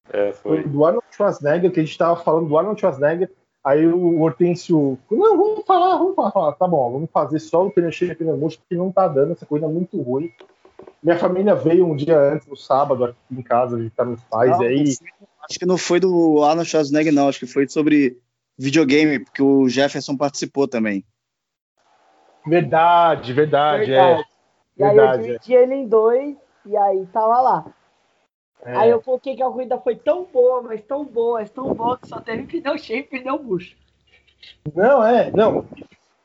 É, foi. foi. do Arnold Schwarzenegger, que a gente tava falando do Arnold Schwarzenegger. Aí o Hortêncio, não, vamos falar, vamos falar, tá bom, vamos fazer só o pneu cheio e pneu murcho, porque não tá dando, essa coisa é muito ruim. Minha família veio um dia antes, no sábado, aqui em casa, visitar meus pais, não, e aí... Acho que não foi do Arnold Schwarzenegger, não, acho que foi sobre videogame, porque o Jefferson participou também. Verdade, verdade, verdade. é. E aí eu dividi é. ele em dois, e aí tava lá. É. Aí eu coloquei que a corrida foi tão boa, mas tão boa, mas tão boa, que só teve pneu cheio e pneu murcho. Não, é, não.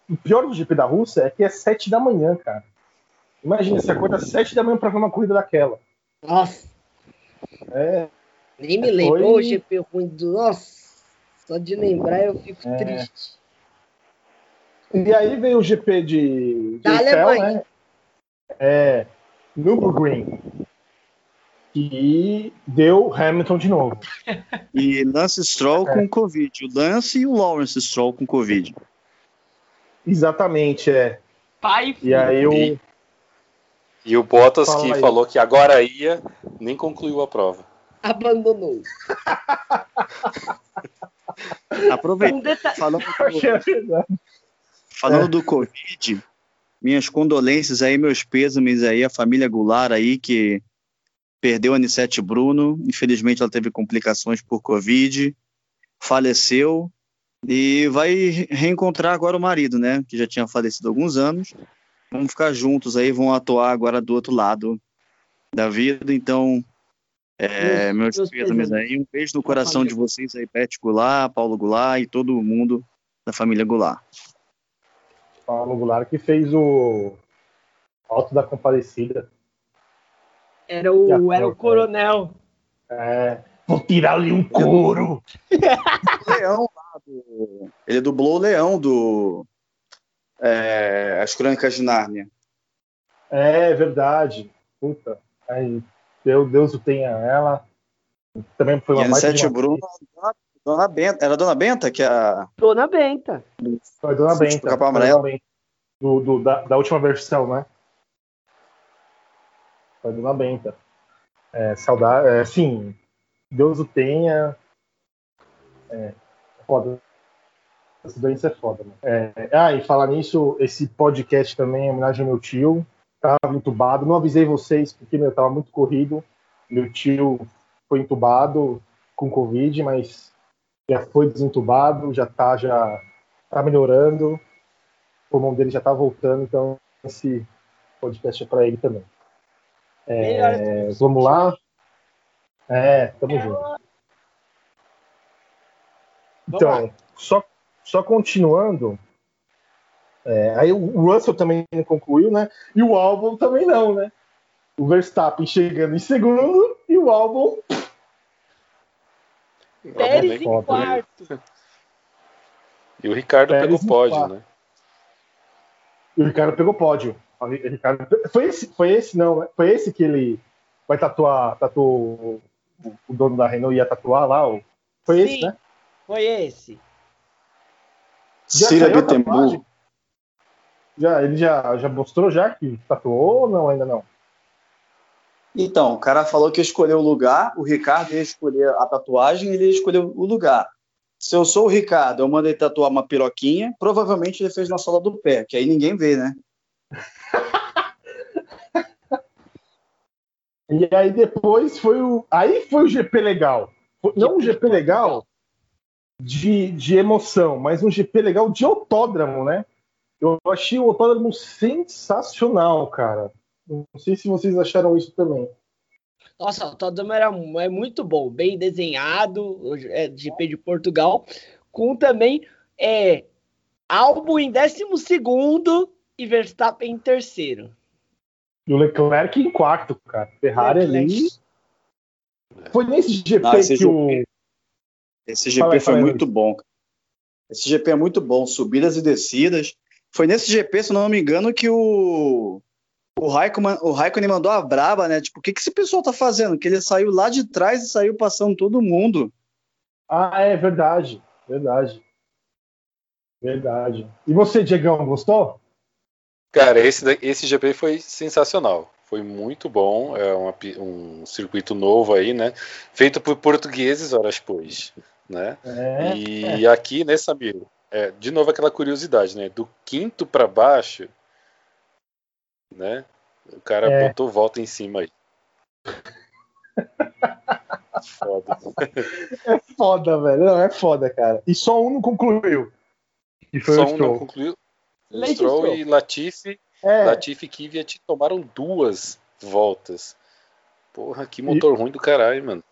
O pior do GP da Rússia é que é sete da manhã, cara. Imagina, você acorda às 7 da manhã pra ver uma corrida daquela. Nossa. É. Nem me lembrou foi... o GP ruim do. Nossa. Só de lembrar eu fico é. triste. E aí veio o GP de, de da Eiffel, Alemanha. né? É. Nürburgring. E deu Hamilton de novo. E Lance Stroll é. com Covid. O Lance e o Lawrence Stroll com Covid. Exatamente, é. Pai, e aí o. E o Bottas, Fala que aí. falou que agora ia, nem concluiu a prova. Abandonou. <laughs> <laughs> Aproveita. Um deta... Falando, do... Falando é. do Covid, minhas condolências aí, meus pêsames aí, a família Goulart aí, que perdeu a Anissete Bruno. Infelizmente, ela teve complicações por Covid, faleceu e vai reencontrar agora o marido, né? Que já tinha falecido há alguns anos vamos ficar juntos aí, vão atuar agora do outro lado da vida. Então, é, meus, meus pêsames aí. Um beijo no coração de vocês aí, Pet Goulart, Paulo Goulart e todo mundo da família Goulart. Paulo Goulart que fez o Alto da Comparecida. Era o, era o coronel. É, vou tirar-lhe um couro. Leão lá do... Ele dublou o Leão do é, As Crônicas de Nárnia. É verdade. Puta. Aí, Deus, Deus o tenha ela. Também foi uma mais Sete Bruno, Dona Benta. Era a Dona Benta que é a. Dona Benta. Foi Dona Benta. Capa amarela. Do, do, da, da última versão, né? Foi Dona Benta. É, saudade. É, sim, Deus o tenha. É, foda. Essa doença é foda, mano. É, ah, e falar nisso, esse podcast também é homenagem ao meu tio. Tava entubado. Não avisei vocês porque, meu, tava muito corrido. Meu tio foi entubado com Covid, mas já foi desentubado, já tá, já tá melhorando. O pulmão dele já tá voltando, então esse podcast é para ele também. É, vamos lá. É, tamo junto. Então, só só continuando, é, aí o Russell também não concluiu, né? E o álbum também não, né? O Verstappen chegando em segundo e o álbum. Pérez em quarto. E o Ricardo Pérez pegou pódio, né? E o Ricardo pegou pódio. O Ricardo... Foi, esse, foi esse, não, né? Foi esse que ele vai tatuar, tatuou o dono da Renault ia tatuar lá? Foi Sim, esse, né? Foi esse. Cira Bittencourt. Já, ele já, já mostrou já que tatuou ou não? Ainda não? Então, o cara falou que escolheu o lugar, o Ricardo ia escolher a tatuagem, ele ia escolher o lugar. Se eu sou o Ricardo, eu mandei tatuar uma piroquinha, provavelmente ele fez na sola do pé, que aí ninguém vê, né? <laughs> e aí depois foi o. Aí foi o GP legal. Não um GP legal de, de emoção, mas um GP legal de autódromo, né? Eu achei o autódromo sensacional, cara. Não sei se vocês acharam isso também. Nossa, o autódromo era, é muito bom, bem desenhado, é GP de Portugal, com também é, Albon em 12 e Verstappen em terceiro. E o Leclerc em quarto, cara. Ferrari Leclerc. ali. Foi nesse GP Não, que GP, o. Esse GP fala, foi fala, muito bom. Esse GP é muito bom, subidas e descidas. Foi nesse GP, se não me engano, que o o Raikkonen, o Raikkonen mandou a braba, né? Tipo, o que, que esse pessoal tá fazendo? Que ele saiu lá de trás e saiu passando todo mundo. Ah, é verdade. Verdade. Verdade. E você, Diegão, gostou? Cara, esse, esse GP foi sensacional. Foi muito bom. É uma, um circuito novo aí, né? Feito por portugueses horas depois. Né? É, e é. aqui, né, Samir? É, de novo aquela curiosidade, né? Do quinto para baixo, né? O cara é. botou volta em cima aí. foda. <laughs> É foda, velho. Não, é foda, cara. E só um não concluiu. E foi só um não concluiu. O Stroll e Latifi, é. Latifi e Kvyat tomaram duas voltas. Porra, que motor e... ruim do caralho, mano.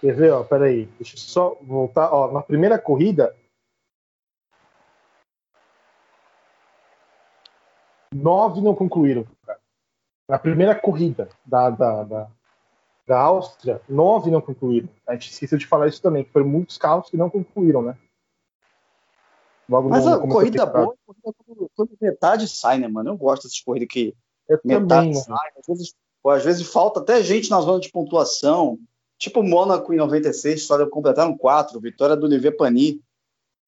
Quer ver, ó, peraí. Deixa eu só voltar. Ó, na primeira corrida, nove não concluíram. Cara. Na primeira corrida da, da, da, da, Áustria, nove não concluíram. A gente esqueceu de falar isso também, que foram muitos carros que não concluíram, né? Logo Mas no, a corrida boa é quando, quando, metade sai, né, mano? Eu gosto dessas corridas que Eu metade também, sai. Às vezes, pô, às vezes falta até gente na zona de pontuação. Tipo Mônaco em 96, só completaram quatro. Vitória do Olivier Pani.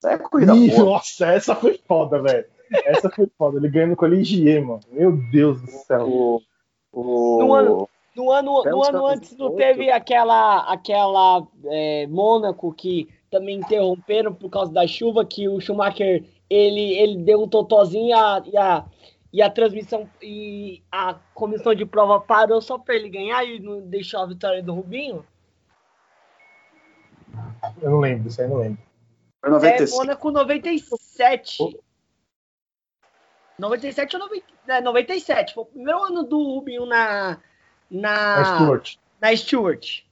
É corrida Ih, boa. Nossa, essa foi foda, velho. Essa foi foda. Ele ganhando com a Ligier, mano. Meu Deus do céu. O, o... No ano, no ano, no ano antes não teve aquela, aquela é, Mônaco que também interromperam por causa da chuva, que o Schumacher ele, ele deu um totozinho e a, e a, e a transmissão e a comissão de prova parou só para ele ganhar e não deixou a vitória do Rubinho? Eu não lembro, isso aí não lembro. Foi 95. É Mônaco 97. 97 ou 90, é, 97. Foi o primeiro ano do Rubinho na. Na, na Stewart. Na Stewart.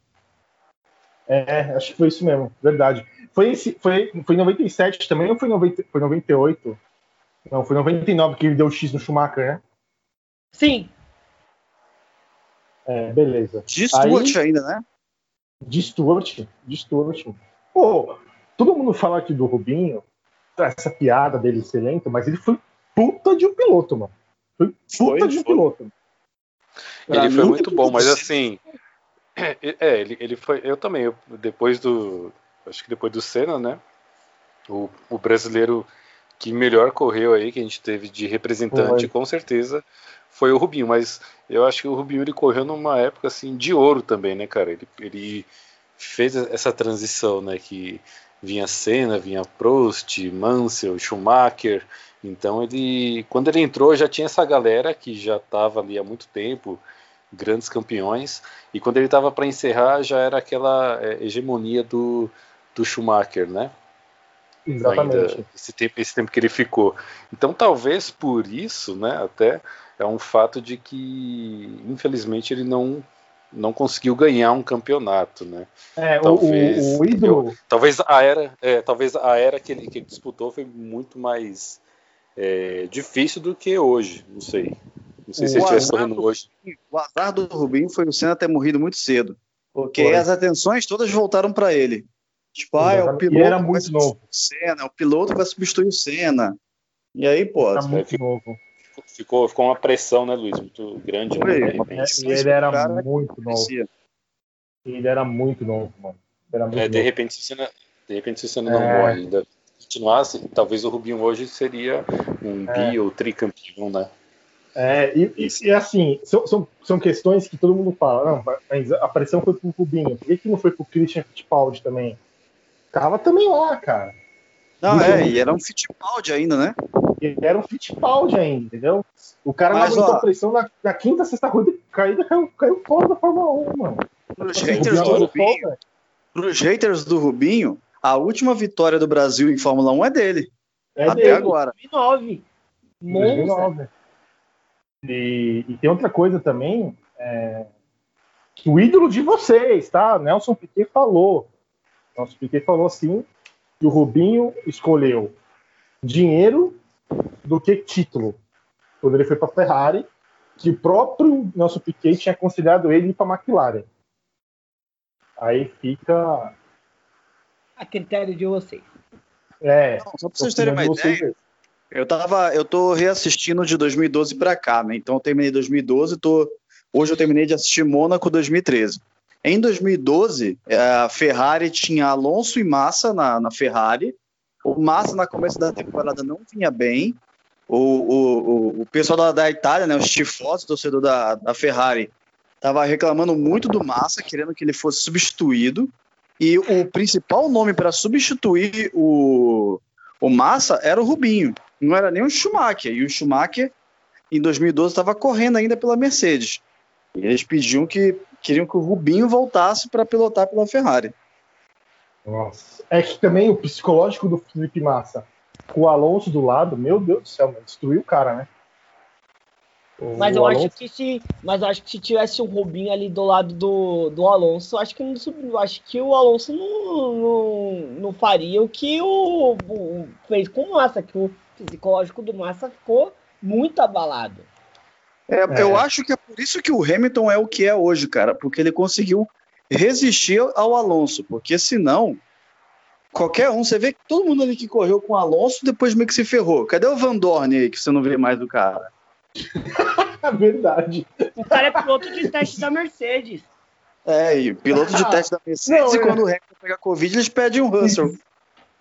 É, acho que foi isso mesmo, verdade. Foi, esse, foi, foi em 97 também ou foi, 90, foi 98? Não, foi 99 que ele deu o X no Schumacher, né? Sim. É, beleza. De Stewart Aí, ainda, né? De Stewart, de Stewart. Pô, todo mundo fala aqui do Rubinho, essa piada dele ser lento, mas ele foi puta de um piloto, mano. Foi puta foi, de um foi. piloto. Pra ele foi muito bom, mas assim. <clears throat> É, ele, ele foi. Eu também, eu, depois do. Acho que depois do Senna, né? O, o brasileiro que melhor correu aí, que a gente teve de representante, foi. com certeza, foi o Rubinho. Mas eu acho que o Rubinho ele correu numa época assim de ouro também, né, cara? Ele, ele fez essa transição, né? Que vinha Senna, vinha Prost, Mansell, Schumacher. Então ele, quando ele entrou, já tinha essa galera que já estava ali há muito tempo, grandes campeões, e quando ele estava para encerrar, já era aquela é, hegemonia do, do Schumacher, né? Exatamente. Ainda, esse tempo, esse tempo que ele ficou. Então talvez por isso, né? Até é um fato de que, infelizmente, ele não não conseguiu ganhar um campeonato, né? É, talvez, o, o ídolo. Eu, talvez a era, é, talvez a era que ele, que ele disputou foi muito mais é, difícil do que hoje, não sei. Não sei o se ele estivesse correndo hoje. O azar do Rubinho foi o Senna ter morrido muito cedo. Porque foi. as atenções todas voltaram para ele. Tipo, ah, é o piloto. E era muito novo. O Senna, é o piloto vai substituir o Senna. E aí, pô. Era muito ficou, novo. Ficou, ficou uma pressão, né, Luiz? Muito grande. Foi, né, e ele era muito novo. Ele era muito novo, mano. Era muito é, de repente, o Senna, de repente, o Senna não é... morre ainda continuasse, talvez o Rubinho hoje seria um é. bi ou tricampeão, né? É, e, e, e assim, são, são, são, questões que todo mundo fala, não, mas a pressão foi pro Rubinho, por que, que não foi pro Christian Fittipaldi também? Tava também lá, cara. Não, é, e era um Fittipaldi ainda, né? Era um Fittipaldi ainda, entendeu? O cara mas, não aguentou pressão na, na, quinta, sexta corrida, caída, caiu, caiu fora da Fórmula 1, mano. Pros haters, do Rubinho, pros haters do Rubinho, a última vitória do Brasil em Fórmula 1 é dele. É até dele. agora. 2009. 2009. E, e, tem outra coisa também, é, que o ídolo de vocês, tá? Nelson Piquet falou. Nelson Piquet falou assim que o Rubinho escolheu dinheiro do que título. Quando ele foi para a Ferrari, que o próprio Nelson Piquet tinha considerado ele para a McLaren. Aí fica a critério de vocês. É. Não, só para vocês terem uma ideia, eu tava, eu tô reassistindo de 2012 para cá, né? Então eu terminei 2012, tô hoje eu terminei de assistir Mônaco 2013. Em 2012, a Ferrari tinha Alonso e Massa na, na Ferrari. O Massa, na começo da temporada, não vinha bem. O, o, o, pessoal da, da Itália, né, os tifosos, torcedor da, da Ferrari, estava reclamando muito do Massa, querendo que ele fosse substituído. E o principal nome para substituir o, o Massa era o Rubinho. Não era nem o Schumacher. E o Schumacher, em 2012, estava correndo ainda pela Mercedes. E eles pediam que queriam que o Rubinho voltasse para pilotar pela Ferrari. Nossa. É que também o psicológico do Felipe Massa com o Alonso do lado, meu Deus do céu, destruiu o cara, né? O, mas eu Alonso... acho que se, mas eu acho que se tivesse o Rubinho ali do lado do, do Alonso, acho que não acho que o Alonso não, não, não faria o que o, o, fez com o Massa, que o psicológico do Massa ficou muito abalado. É, é. Eu acho que é por isso que o Hamilton é o que é hoje, cara, porque ele conseguiu resistir ao Alonso, porque senão qualquer um, você vê que todo mundo ali que correu com o Alonso depois meio que se ferrou. Cadê o Van Dorn aí que você não vê mais do cara? <laughs> Verdade. O cara é piloto de teste da Mercedes. É, e piloto de teste da Mercedes, não, e quando o Hamilton pega Covid, eles pedem um Russell.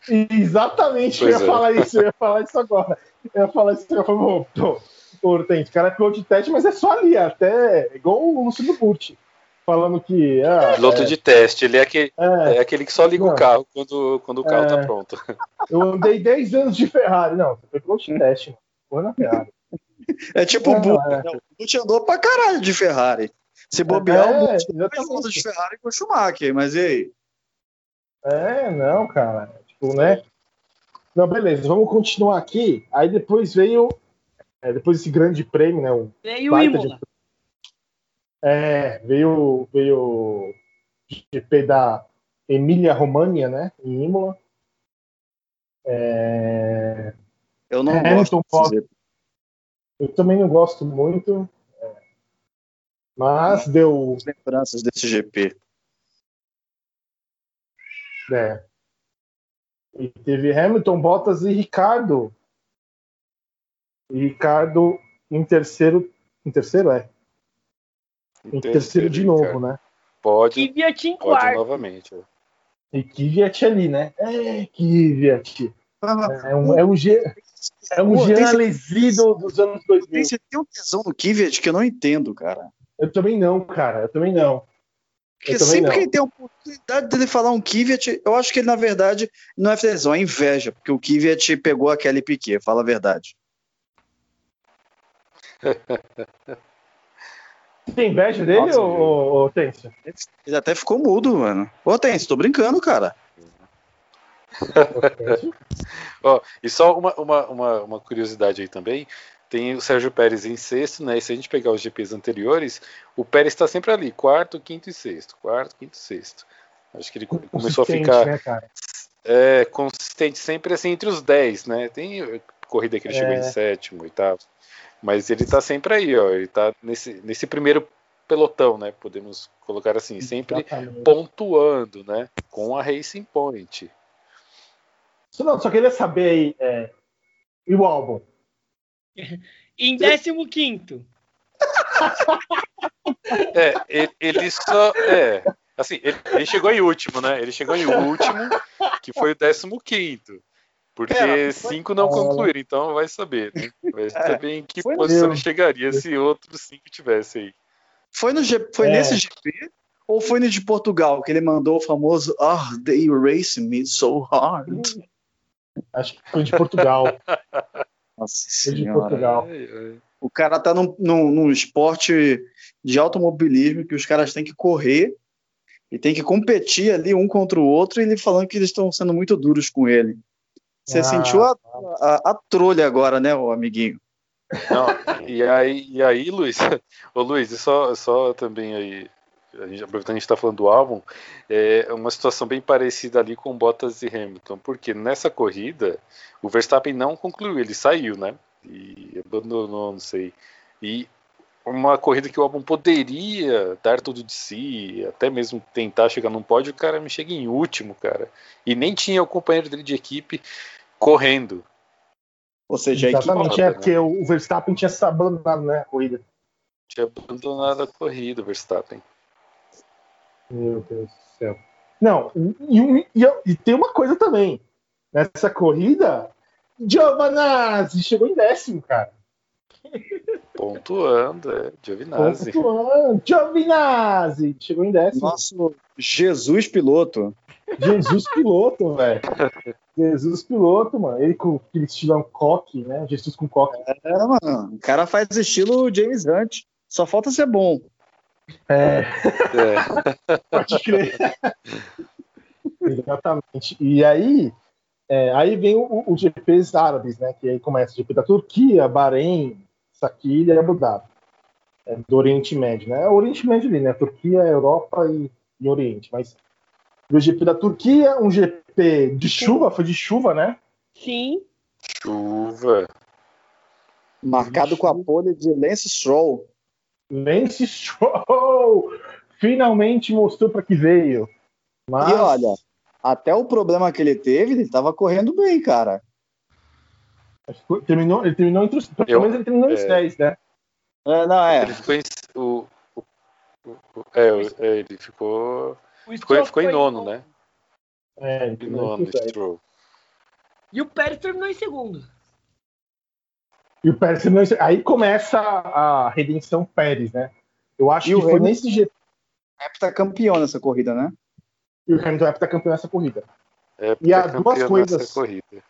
Exatamente, eu ia falar isso, eu ia falar isso agora. Eu ia falar isso agora. Pô, Hortente, cara é piloto de teste, mas é só ali, até igual o Luciano Burti. Falando que. Ah, piloto é, de teste, ele é aquele, é, é aquele que só liga não, o carro quando, quando o carro tá é, tá pronto. Eu andei 10 anos de Ferrari. Não, você foi piloto de teste, mano. Foi na Ferrari. É tipo o. É. O Butt andou pra caralho de Ferrari. Se bobear, é, o Butt andou de Ferrari com o Schumacher, mas e aí? É, não, cara. Tipo, né? Não, beleza, vamos continuar aqui. Aí depois veio é, depois desse grande prêmio, né? Um veio o Imola. De... É, veio, veio o GP da Emília Romagna, né? Em Imola. É... Eu não Hamilton gosto. Eu também não gosto muito. É... Mas não, deu. Lembranças desse GP. É. E teve Hamilton, Bottas e Ricardo e Ricardo em terceiro. Em terceiro, é? Em, em terceiro, terceiro, de novo, Ricardo. né? Pode. Kvyat em quarto. novamente. E Kvyat ali, né? É, Kvyat. É um, é um, é um Jean dos anos 2000. Você tem um tesão no Kvyat que eu não entendo, cara. Eu também não, cara. Eu também não. Porque sempre não. que ele tem a oportunidade dele falar um Kvyat, eu acho que ele, na verdade, não é tesão, é inveja, porque o Kvyat pegou a Kelly Piquet, fala a verdade. <laughs> Tem inveja dele, Nossa, ou, ou Tenso? Ele até ficou mudo, mano. Ô, Tenso, tô brincando, cara. Oh, <laughs> e só uma, uma, uma, uma, curiosidade aí também. Tem o Sérgio Pérez em sexto, né? E se a gente pegar os GPs anteriores, o Pérez está sempre ali, quarto, quinto e sexto. Quarto, quinto e sexto. Acho que ele começou a ficar né, é, consistente sempre assim entre os 10, né? Tem corrida que ele é. chegou em sétimo, oitavo. Mas ele está sempre aí, ó. Ele está nesse, nesse primeiro pelotão, né? Podemos colocar assim, sempre Exatamente. pontuando, né? Com a Racing Point. Só, não, só queria saber aí, é, e o álbum? <laughs> em 15 É, ele, ele, só. É, assim, ele, ele, chegou em último, né? Ele chegou em último, que foi o 15. Porque é, cinco não concluíram, então vai saber, né? Vai é, saber em que posição ele chegaria se outros cinco tivesse aí. Foi, no, foi é. nesse GP ou foi no de Portugal que ele mandou o famoso Ah, oh, they erase me so hard? Acho que foi de Portugal. Nossa foi de Portugal. O cara tá num, num, num esporte de automobilismo que os caras têm que correr e tem que competir ali um contra o outro, e ele falando que eles estão sendo muito duros com ele. Você ah, sentiu a, a, a, trolha agora, né, o amiguinho? Não, e aí, e aí Luiz, <laughs> ô Luiz, só, só também aí, a gente, aproveitando que a gente está falando do álbum, é uma situação bem parecida ali com Bottas e Hamilton, porque nessa corrida o Verstappen não concluiu, ele saiu, né? E abandonou, não sei. E uma corrida que o álbum poderia dar tudo de si, até mesmo tentar chegar num pódio, o cara me chega em último, cara. E nem tinha o companheiro dele de equipe correndo. Ou seja, Exatamente, a equipe... é porque o Verstappen tinha se abandonado, né, a corrida. Tinha abandonado a corrida, o Verstappen. Meu Deus do céu. Não, e, e, e tem uma coisa também. Nessa corrida, Giovanazzi chegou em décimo, cara. Pontuando, é. Giovinazzi. Pontuando. Giovinazzi. Chegou em décimo. Nosso Jesus piloto. Jesus piloto, velho. Jesus piloto, mano. Ele com aquele estilão coque, né? Jesus com coque. É, mano. O cara faz estilo James Hunt. Só falta ser bom. É. é. <laughs> Pode crer. Exatamente. E aí, é, aí vem os GPs árabes, né? Que aí começa o GP da Turquia, Bahrein, Saquilha e Abu Dhabi. É, do Oriente Médio, né? É o Oriente Médio ali, né? Turquia, Europa e, e Oriente. Mas o GP da Turquia, um GP de chuva, foi de chuva, né? Sim. Chuva. Marcado com a pole de Lance Stroll. Lance Stroll! Finalmente mostrou para que veio. Mas... E olha, até o problema que ele teve, ele estava correndo bem, cara. Terminou, ele terminou entre os. Pelo menos ele terminou é... 10, né? É, não, é. Ele ficou em. O, o, o é, é, ele ficou. Ficou, ficou em nono, né? É, em nono, Stroll. E o Pérez terminou em segundo. E o Pérez em Aí começa a redenção Pérez, né? Eu acho e que foi nesse jeito. O tá campeão nessa corrida, né? E o Hamilton é campeão nessa corrida. É e há duas coisas. Corrida.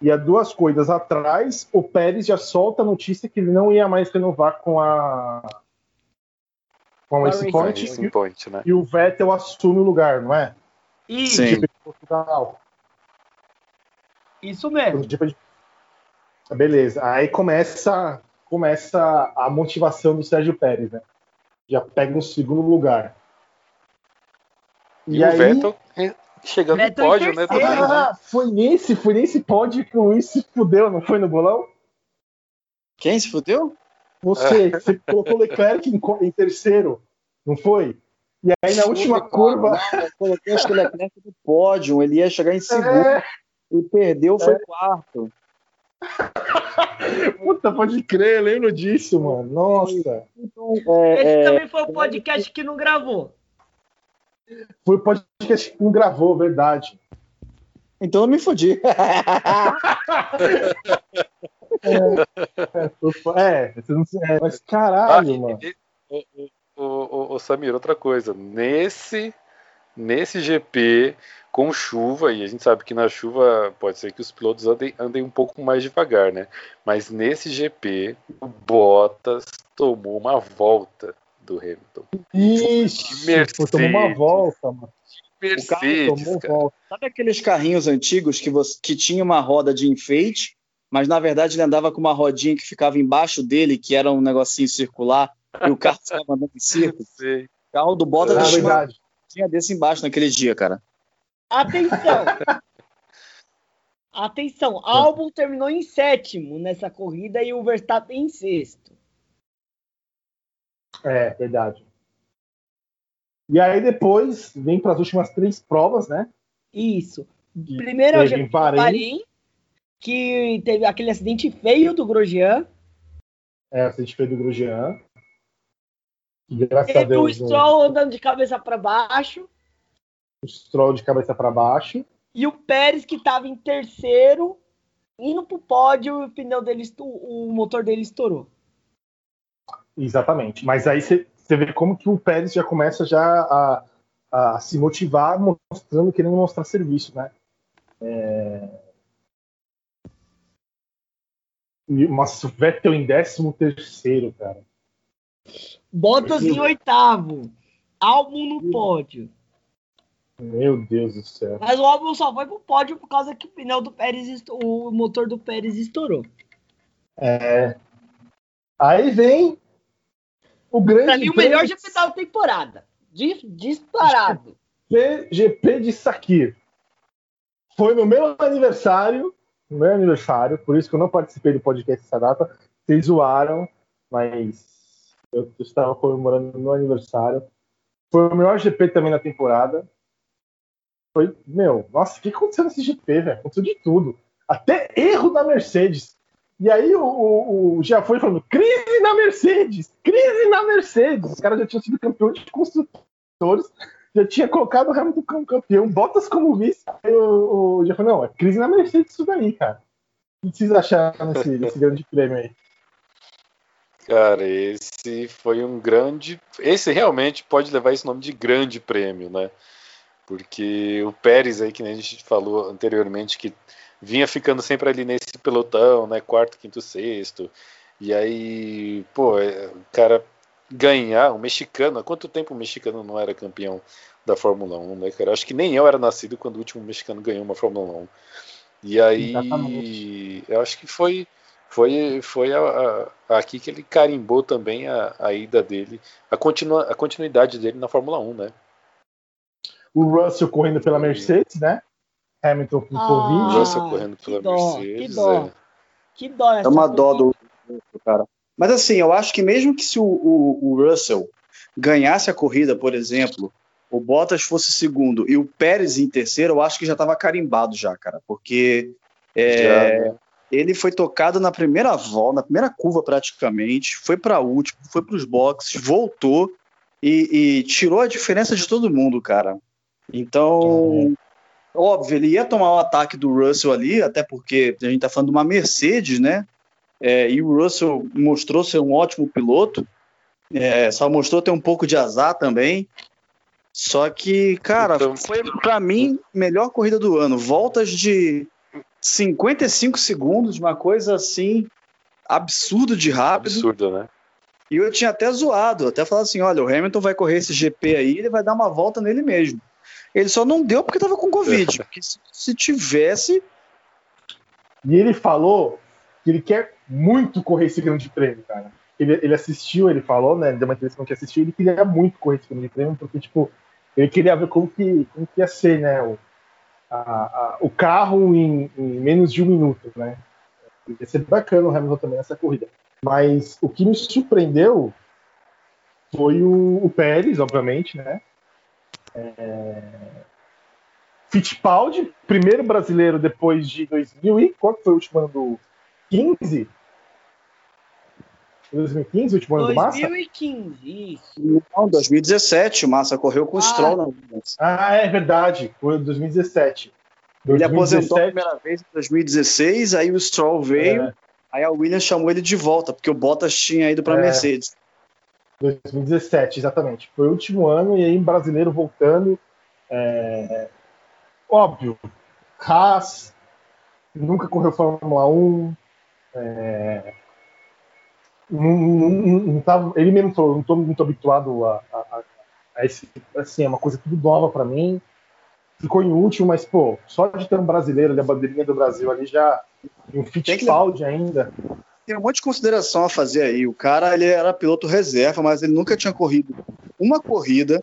E há duas coisas atrás, o Pérez já solta a notícia que ele não ia mais renovar com a com a Racing Point, Racing Point né? e o Vettel assume o lugar, não é? Isso. Sim. Isso mesmo. Beleza. Aí começa começa a motivação do Sérgio Pérez, né? Já pega um segundo lugar. E, e aí... o Vettel chegando Vettel no pódio, né? Ah, foi nesse, foi nesse pódio que o Luiz se fudeu, não foi no bolão? Quem se fudeu? Você, você colocou o Leclerc em, em, terceiro, não foi? E aí na última curva. Não, eu coloquei acho que o Leclerc no pódio, ele ia chegar em segundo é. e perdeu, foi é. quarto. <laughs> Puta, pode crer, lembro disso, mano. Nossa. Então, é, Esse é, também foi o podcast que não gravou. Foi o podcast que não gravou, verdade. Então eu me fodi. <laughs> é, é, é, mas caralho, ah, mano. O, o, o, Samir, outra coisa. Nesse, nesse GP, com chuva, e a gente sabe que na chuva pode ser que os pilotos andem, andem um pouco mais devagar, né? Mas nesse GP, o Bottas tomou uma volta do Hamilton. Isso, Mercedes, tomou uma volta, mano. Mercedes, o carro volta. Sabe aqueles carrinhos antigos que, você, que tinha uma roda de enfeite, mas na verdade ele andava com uma rodinha que ficava embaixo dele, que era um negocinho circular, e o carro ficava andando em <laughs> círculo? O carro do Bottas é tinha, tinha desse embaixo naquele dia, cara. Atenção! <laughs> Atenção, Albon terminou em sétimo nessa corrida e o Verstappen em sexto. É, verdade. E aí depois vem para as últimas três provas, né? Isso. Primeiro é o Bahrein, que teve aquele acidente feio do Grosjean. É, acidente feio do Grosjean. Graças teve a Deus. o Stroll andando de cabeça para baixo. O Stroll de cabeça para baixo. E o Pérez, que estava em terceiro, indo pro pódio, o pneu dele, o motor dele estourou. Exatamente. Mas aí você vê como que o Pérez já começa já a, a se motivar, mostrando, querendo mostrar serviço, né? É... Nossa, o Vettel em 13 terceiro, cara. Bottas em oitavo. Álbum no pódio. Meu Deus do céu. Mas o álbum só foi pro pódio por causa que o pneu do Pérez, o motor do Pérez estourou. É. Aí vem o grande. Pra mim, o melhor GP da temporada. Disparado. GP de Sakir. Foi no meu aniversário. No meu aniversário, por isso que eu não participei do podcast essa data. Vocês zoaram, mas eu estava comemorando meu aniversário. Foi o melhor GP também na temporada. Foi, meu, nossa, o que aconteceu nesse GP, velho? Aconteceu de tudo. Até erro da Mercedes. E aí o, o, o já foi falando, crise na Mercedes, crise na Mercedes. Os caras já tinham sido campeão de construtores, já tinha colocado o Hamilton como campeão, Bottas como vice. Aí o, o já falou, não, é crise na Mercedes isso daí, cara. O que vocês acharam nesse, nesse <laughs> grande prêmio aí? Cara, esse foi um grande. Esse realmente pode levar esse nome de grande prêmio, né? Porque o Pérez aí que a gente falou anteriormente que vinha ficando sempre ali nesse pelotão, né, quarto, quinto, sexto, e aí, pô, é, o cara ganhar, um mexicano, há quanto tempo o mexicano não era campeão da Fórmula 1, né, cara? Acho que nem eu era nascido quando o último mexicano ganhou uma Fórmula 1. E aí, Exatamente. eu acho que foi foi, foi a, a, aqui que ele carimbou também a, a ida dele, a, continua, a continuidade dele na Fórmula 1, né? O Russell correndo pela Mercedes, né? Hamilton com ah, Covid. Russell correndo pela dó, Mercedes. Que dó. É. Que dó É uma dó do cara. Mas assim, eu acho que mesmo que se o, o, o, Russell ganhasse a corrida, por exemplo, o Bottas fosse segundo e o Pérez em terceiro, eu acho que já estava carimbado já, cara, porque é, já, né? ele foi tocado na primeira volta, na primeira curva praticamente, foi para último, foi para os boxes, voltou e, e, tirou a diferença de todo mundo, cara. Então, uhum. óbvio, ele ia tomar o ataque do Russell ali, até porque a gente está falando de uma Mercedes, né? É, e o Russell mostrou ser um ótimo piloto, é, só mostrou ter um pouco de azar também. Só que, cara, então, foi para mim melhor corrida do ano. Voltas de 55 segundos, uma coisa assim absurdo de rápido. Absurdo, né? E eu tinha até zoado, até falado assim: olha, o Hamilton vai correr esse GP aí, ele vai dar uma volta nele mesmo. Ele só não deu porque estava com Covid. Porque se, se tivesse. E ele falou que ele quer muito correr esse grande prêmio, cara. Ele, ele assistiu, ele falou, né? Deu uma entrevista que assistiu, ele queria muito correr esse grande prêmio, porque, tipo, ele queria ver como que, como que ia ser, né? O, a, a, o carro em, em, menos de um minuto, né? Ia ser bacana o Hamilton também nessa corrida. Mas o que me surpreendeu foi o, o Pérez, obviamente, né? É... Fittipaldi, primeiro brasileiro depois de 2000 e qual foi o último ano do 15? 2015, o último ano 2015, do Massa? 2015, isso. Não, 2017, o Massa correu com ah. o Stroll. Não. Ah, é verdade, foi 2017. 2017. Ele aposentou a primeira vez em 2016, aí o Stroll veio, é. aí a Williams chamou ele de volta, porque o Bottas tinha ido para a é. Mercedes. 2017, exatamente. Foi o último ano e aí brasileiro voltando. É... Óbvio, Haas nunca correu Fórmula 1. É... Não, não, não tava, ele mesmo falou, não estou muito habituado a, a, a, esse, assim, é uma coisa tudo nova para mim. Ficou em último, mas pô, só de ter um brasileiro ali, a bandeirinha do Brasil ali já, um Fittipaldi ainda tem um monte de consideração a fazer aí. O cara ele era piloto reserva, mas ele nunca tinha corrido uma corrida.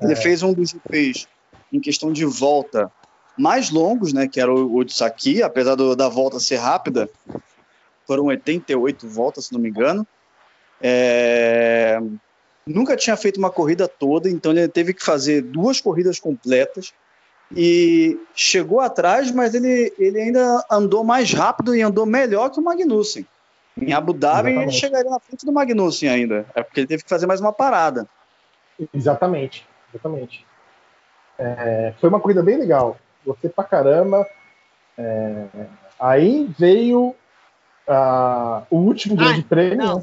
Ele é. fez um dos GPs em questão de volta mais longos, né? Que era o, o de Saki, apesar do, da volta ser rápida. Foram 88 voltas, se não me engano. É... Nunca tinha feito uma corrida toda, então ele teve que fazer duas corridas completas e chegou atrás, mas ele, ele ainda andou mais rápido e andou melhor que o Magnussen. Em Abu Dhabi Exatamente. ele chegaria na frente do Magnussen ainda, é porque ele teve que fazer mais uma parada. Exatamente, exatamente. É, foi uma corrida bem legal. gostei pra caramba. É, aí veio uh, o último grande Ai, prêmio. Não.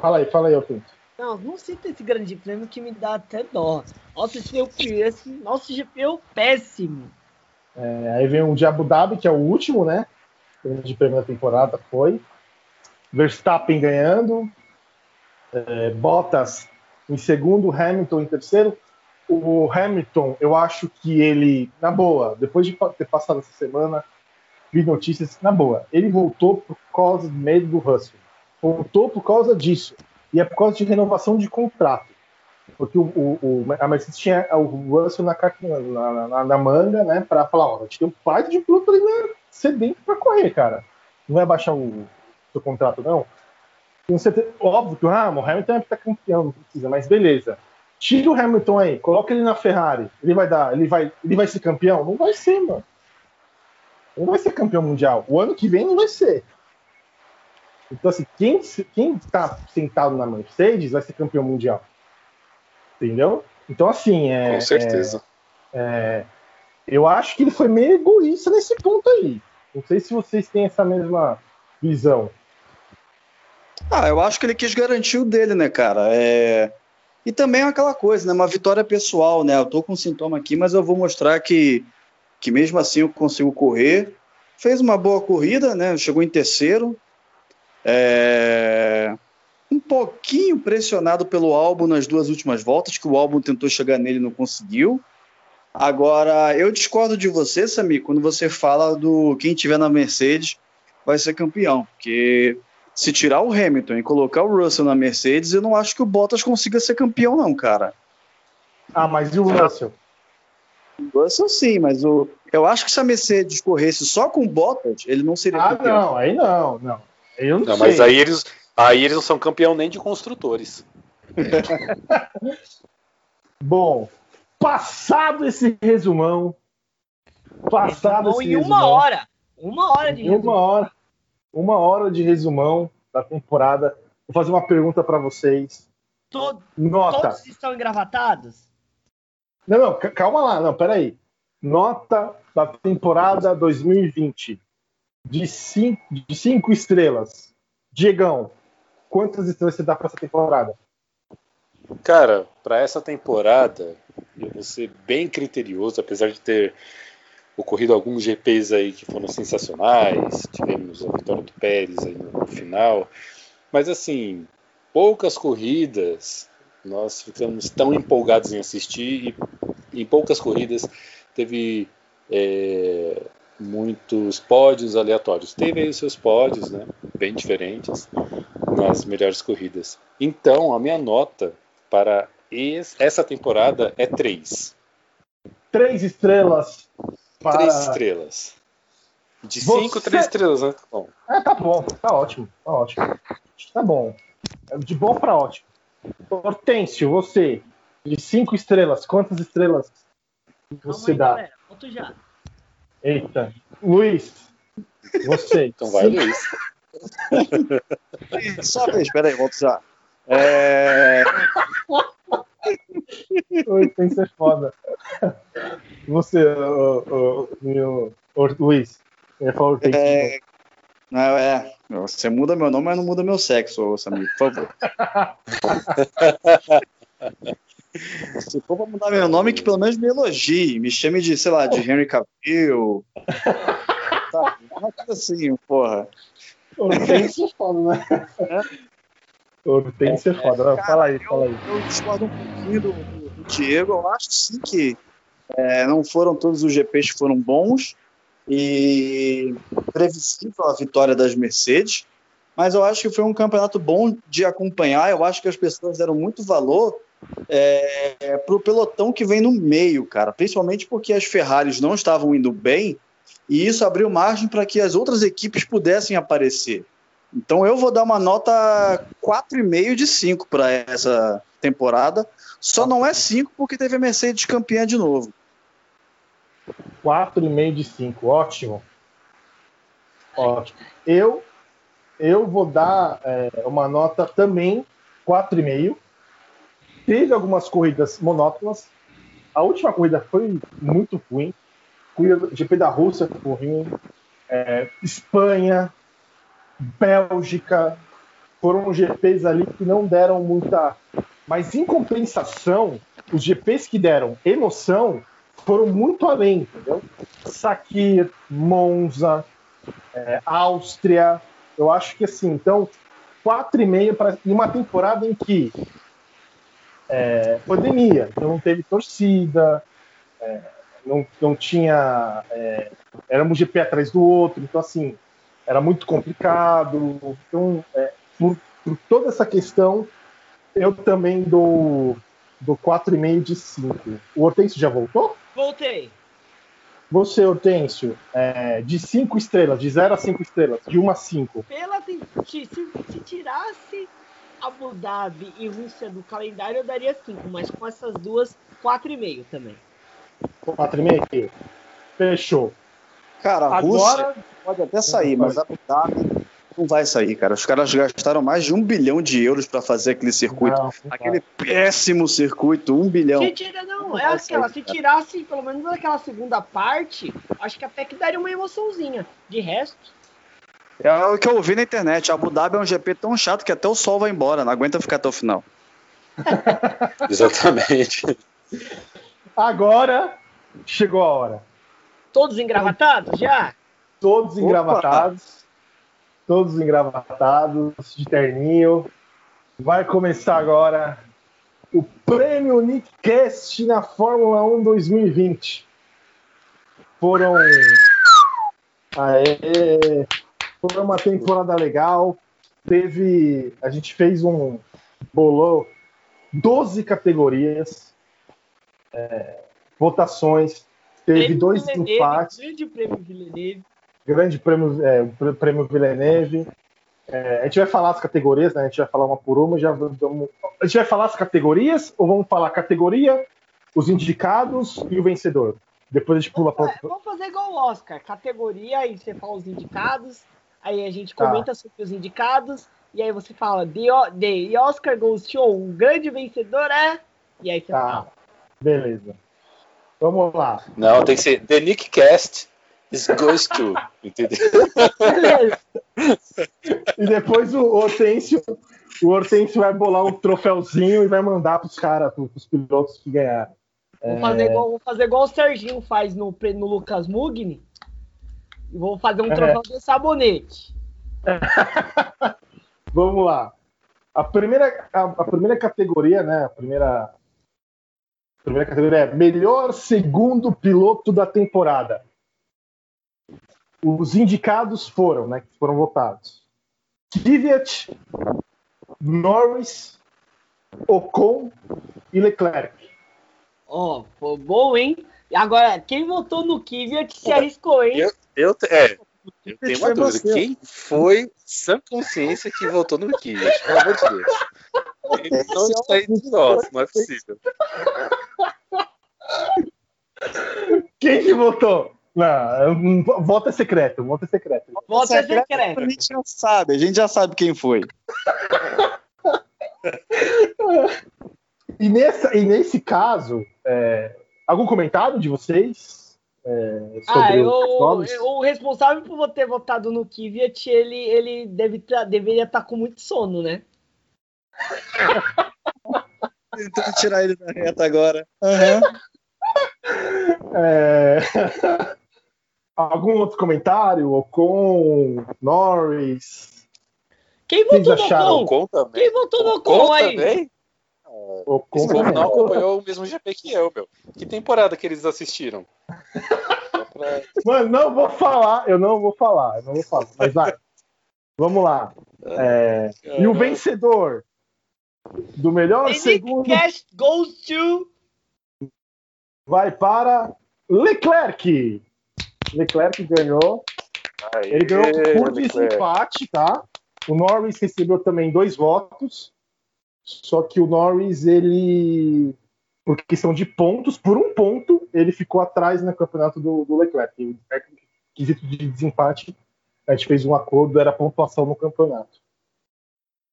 Fala aí, fala aí, Alfredo. Não, não cita esse grande prêmio que me dá até dó. Nossa, esse péssimo. Nossa, esse meu péssimo. É, aí vem o de Abu Dhabi, que é o último, né? O grande prêmio da temporada foi. Verstappen ganhando. É, Bottas em segundo, Hamilton em terceiro. O Hamilton, eu acho que ele, na boa, depois de ter passado essa semana, vi notícias, na boa, ele voltou por causa do medo do Russell. Voltou por causa disso. E é por causa de renovação de contrato. Porque o, o, a Mercedes tinha o Russell na, na, na, na manga, né, para falar: ó, a gente tem um pai de piloto ali né, sedento para correr, cara. Não vai baixar o seu contrato, não. Tenho certeza, óbvio que ah, o Hamilton é tá campeão, não precisa, mas beleza. Tira o Hamilton aí, coloca ele na Ferrari. Ele vai dar, ele vai, ele vai ser campeão? Não vai ser, mano. Não vai ser campeão mundial. O ano que vem não vai ser. Então, assim, quem, quem tá sentado na Mercedes vai ser campeão mundial. Entendeu? Então, assim, é. Com certeza. É, é, eu acho que ele foi meio egoísta nesse ponto aí. Não sei se vocês têm essa mesma visão. Ah, eu acho que ele quis garantir o dele, né, cara? É... E também é aquela coisa, né? Uma vitória pessoal, né? Eu tô com um sintoma aqui, mas eu vou mostrar que, que mesmo assim eu consigo correr. Fez uma boa corrida, né? Chegou em terceiro. É... Um pouquinho pressionado pelo álbum nas duas últimas voltas, que o álbum tentou chegar nele e não conseguiu. Agora, eu discordo de você, Sami, quando você fala do quem tiver na Mercedes vai ser campeão, porque se tirar o Hamilton e colocar o Russell na Mercedes, eu não acho que o Bottas consiga ser campeão, não, cara. Ah, mas e o Russell? O Russell sim, mas o, eu acho que se a Mercedes corresse só com o Bottas, ele não seria ah, campeão. Ah, não, aí não, não. Eu não, não mas aí eles, aí eles não são campeão nem de construtores. <laughs> Bom, passado esse resumão, passado resumão esse em resumão, uma hora, uma hora de resumão. Uma hora uma hora de resumão da temporada. Vou fazer uma pergunta para vocês. Todo, Nota. Todos estão engravatados? Não, não, calma lá, não, peraí. Nota da temporada 2020 de cinco, de cinco estrelas. Diegão, quantas estrelas você dá para essa temporada? Cara, para essa temporada, eu vou ser bem criterioso, apesar de ter ocorrido alguns GPs aí que foram sensacionais, tivemos a vitória do Pérez aí no final, mas assim, poucas corridas nós ficamos tão empolgados em assistir e em poucas corridas teve é, muitos pódios aleatórios. Teve aí os seus pódios, né, bem diferentes nas melhores corridas. Então, a minha nota para essa temporada é 3. Três estrelas para... Três estrelas. De Você... cinco, três estrelas, né? Bom. É, tá bom, tá ótimo, tá ótimo. Tá bom. De bom para ótimo. Hortêncio, você, de cinco estrelas, quantas estrelas você aí, dá? Galera, volto já. Eita. Luiz, você. <laughs> então vai, Luiz. Só vez, peraí, volto já. É... Oi, tem que ser foda. Você, o, o, meu, o, Luiz, eu ia falar é, não, é, você muda meu nome, mas não muda meu sexo, Samir, por favor. <laughs> Se for pra mudar meu nome, que pelo menos me elogie, me chame de, sei lá, de Henry Cavill. tá, uma coisa assim, porra. Hortência é foda, né? É? Hortência é foda. Cara, fala aí, fala aí. Eu, eu discordo um pouquinho do, do, do Diego. Eu acho sim que é, não foram todos os GPs que foram bons e previsível a vitória das Mercedes, mas eu acho que foi um campeonato bom de acompanhar. Eu acho que as pessoas deram muito valor é, para o pelotão que vem no meio, cara, principalmente porque as Ferraris não estavam indo bem e isso abriu margem para que as outras equipes pudessem aparecer. Então eu vou dar uma nota 4,5 de 5 para essa temporada. Só não é 5 porque teve a Mercedes campeã de novo. 4,5 de 5, ótimo. Ótimo. Eu, eu vou dar é, uma nota também 4,5. Teve algumas corridas monótonas. A última corrida foi muito ruim. GP da Rússia ficou ruim, é, Espanha, Bélgica, foram GPs ali que não deram muita. Mas em compensação, os GPs que deram emoção foram muito além, entendeu? Sakir, Monza, é, Áustria. Eu acho que assim, então, quatro e meio para uma temporada em que é, pandemia, então não teve torcida, é, não, não tinha. É, era um GP atrás do outro, então assim, era muito complicado. Então, é, por, por, toda essa questão, eu também dou, dou 4,5 de 5. O Hortêncio já voltou? Voltei. Você, Hortêncio, é, de 5 estrelas, de 0 a 5 estrelas, de 1 a 5. Pela, se, se tirasse Abu Dhabi e Rússia do calendário, eu daria 5, mas com essas duas, 4,5 também. 4,5? Fechou. Cara, a Agora... Rússia pode até sair, mas Abu Dhabi não vai sair, cara. Os caras gastaram mais de um bilhão de euros para fazer aquele circuito. Não, não aquele péssimo circuito, um bilhão. Se tira, não, não é aquela. Sair, se tirasse pelo menos aquela segunda parte, acho que até que daria uma emoçãozinha. De resto. É o que eu ouvi na internet. Abu Dhabi é um GP tão chato que até o sol vai embora, não aguenta ficar até o final. <laughs> Exatamente. Agora chegou a hora. Todos engravatados já? Todos engravatados. Todos engravatados, de terninho. Vai começar agora o Prêmio Nickcast na Fórmula 1 2020. Foram. Aê! Foi uma temporada legal. Teve. A gente fez um. Bolou 12 categorias. É, votações. Teve prêmio dois Villeneuve, empates. Grande prêmio Villeneuve. Grande prêmio, é, prêmio Villeneuve. É, a gente vai falar as categorias, né? A gente vai falar uma por uma. Já vamos... A gente vai falar as categorias ou vamos falar categoria, os indicados e o vencedor? Depois a gente pula para. Vamos fazer igual o Oscar: categoria e você fala os indicados aí a gente tá. comenta tá. sobre os indicados, e aí você fala, the, the Oscar Goes Show, um grande vencedor é... E aí você tá. fala. Beleza. Vamos lá. Não, tem que ser The Nick Cast is goes to, <laughs> entendeu? e depois o Hortêncio, o Hortêncio vai bolar um troféuzinho e vai mandar pros caras, pros pilotos que ganharam. Vou, é... fazer igual, vou fazer igual o Serginho faz no, no Lucas Mugni, e vou fazer um é. troféu de sabonete. <laughs> Vamos lá. A primeira, a, a, primeira categoria, né? A primeira, a primeira categoria é melhor segundo piloto da temporada. Os indicados foram, né? Que foram votados. Kvyat, Norris, Ocon e Leclerc. Ó, oh, foi bom, hein? Agora, quem votou no Kvyat se arriscou, hein? Eu, eu, é, eu tenho uma dúvida. Você. Quem foi sã consciência que votou no Kvyat? Pelo amor de Deus. Ele não está entre nós, não é possível. Quem que votou? Não, voto é secreto, voto é secreto. Voto é secreto. A gente já sabe, a gente já sabe quem foi. e, nessa, e nesse caso, é, algum comentário de vocês? É, ah, eu, o responsável por ter votado no Kvyat, ele, ele deve tá, deveria estar tá com muito sono, né? <laughs> Tentando tirar ele da reta agora. Uhum. É... <laughs> Algum outro comentário? Ocon, Norris? Quem votou no Ocon? Quem votou no Ocon aí? Também? O povo não acompanhou o mesmo GP que eu, meu. Que temporada que eles assistiram? pra... Mano, não vou falar, eu não vou falar, eu não vou falar, mas vai. Vamos lá. É... E o vencedor do melhor The segundo. Cash goes to. Vai para Leclerc. Leclerc ganhou. Aê, Ele ganhou por desempate, tá? O Norris recebeu também dois votos. Só que o Norris, ele, por questão de pontos, por um ponto, ele ficou atrás no campeonato do, do Leclerc. O quesito de desempate, a gente fez um acordo, era pontuação no campeonato.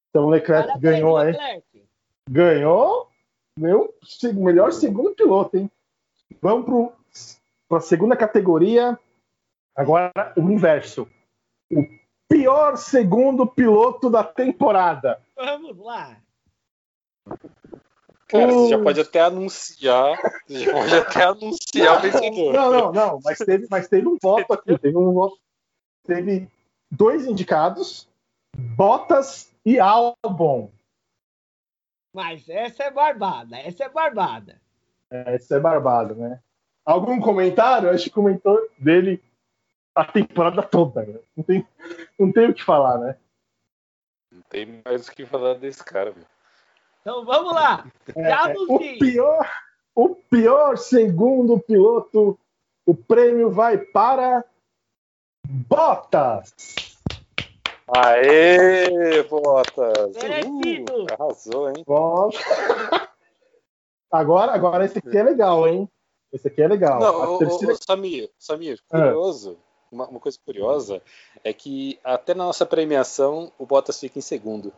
Então o Leclerc Parabéns, ganhou aí. Ganhou, meu melhor segundo piloto, hein? Vamos para a segunda categoria. Agora, o inverso. O pior segundo piloto da temporada. Vamos lá. Cara, você já pode até anunciar. Você já pode até anunciar o vencedor. Não, não, não. Mas teve, mas teve um voto aqui. Teve um voto. Teve dois indicados: Bottas e Albon. Mas essa é barbada. Essa é barbada. Essa é barbada, né? Algum comentário? Acho que comentou dele a temporada toda. Né? Não, tem, não tem o que falar, né? Não tem mais o que falar desse cara, meu. Então vamos lá. É, o pior, o pior segundo piloto, o prêmio vai para Bottas. Aê, Bottas! Merecido! Uh, arrasou, hein? Bottas. <laughs> Agora, agora esse aqui é legal, hein? Esse aqui é legal. Não, o, terceira... o, Samir, Samir, é. curioso. É. Uma, uma, coisa curiosa é que até na nossa premiação o Bottas fica em segundo.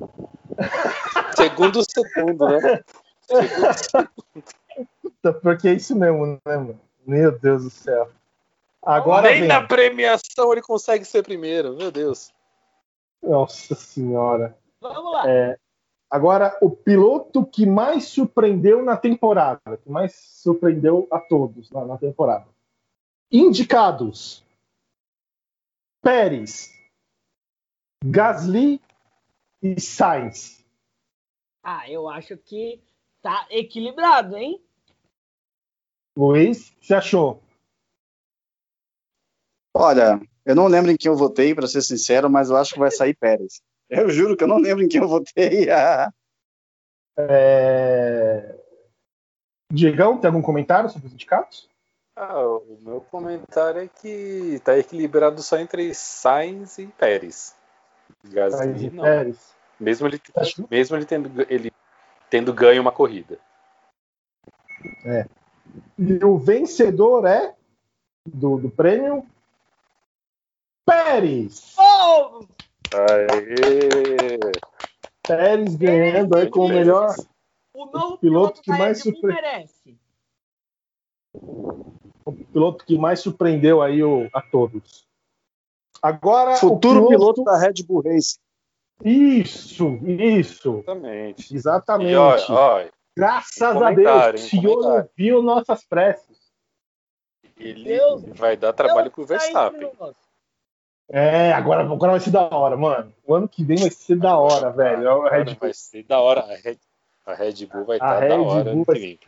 <laughs> segundo segundo, né? Segundo segundo. Porque é isso mesmo, né, mano? Meu Deus do céu. Agora Nem vem. na premiação ele consegue ser primeiro, meu Deus. Nossa senhora. Vamos lá. É, agora, o piloto que mais surpreendeu na temporada, que mais surpreendeu a todos na, na temporada. Indicados: Pérez, Gasly e Sainz. Ah, eu acho que tá equilibrado, hein? Luiz, você achou? Olha, eu não lembro em quem eu votei, para ser sincero, mas eu acho que vai sair Pérez. <laughs> Eu juro que eu não lembro em quem eu votei. <laughs> é... Diegão, tem algum comentário sobre os indicados? Ah, o meu comentário é que tá equilibrado só entre Sainz e Pérez. Gasly não. Pérez. Mesmo ele, mesmo ele tendo, ele tendo ganho uma corrida. É. E o vencedor é do, do prêmio Pérez. Oh! Aê! Pérez ganhando aí com o melhor o novo piloto, piloto que mais surpreendeu. O piloto que mais surpreendeu aí o, a todos. Agora futuro piloto... piloto da Red Bull Race. Isso, isso. Exatamente. Exatamente. Olha, olha, Graças a Deus, o senhor ouviu nossas preces. Ele Deus, vai dar trabalho pro Verstappen. É, agora, agora vai ser da hora, mano. O ano que vem vai ser da hora, velho. É a Red vai ser da hora. A Red, a Red Bull vai estar tá da hora. Bull vai... Tem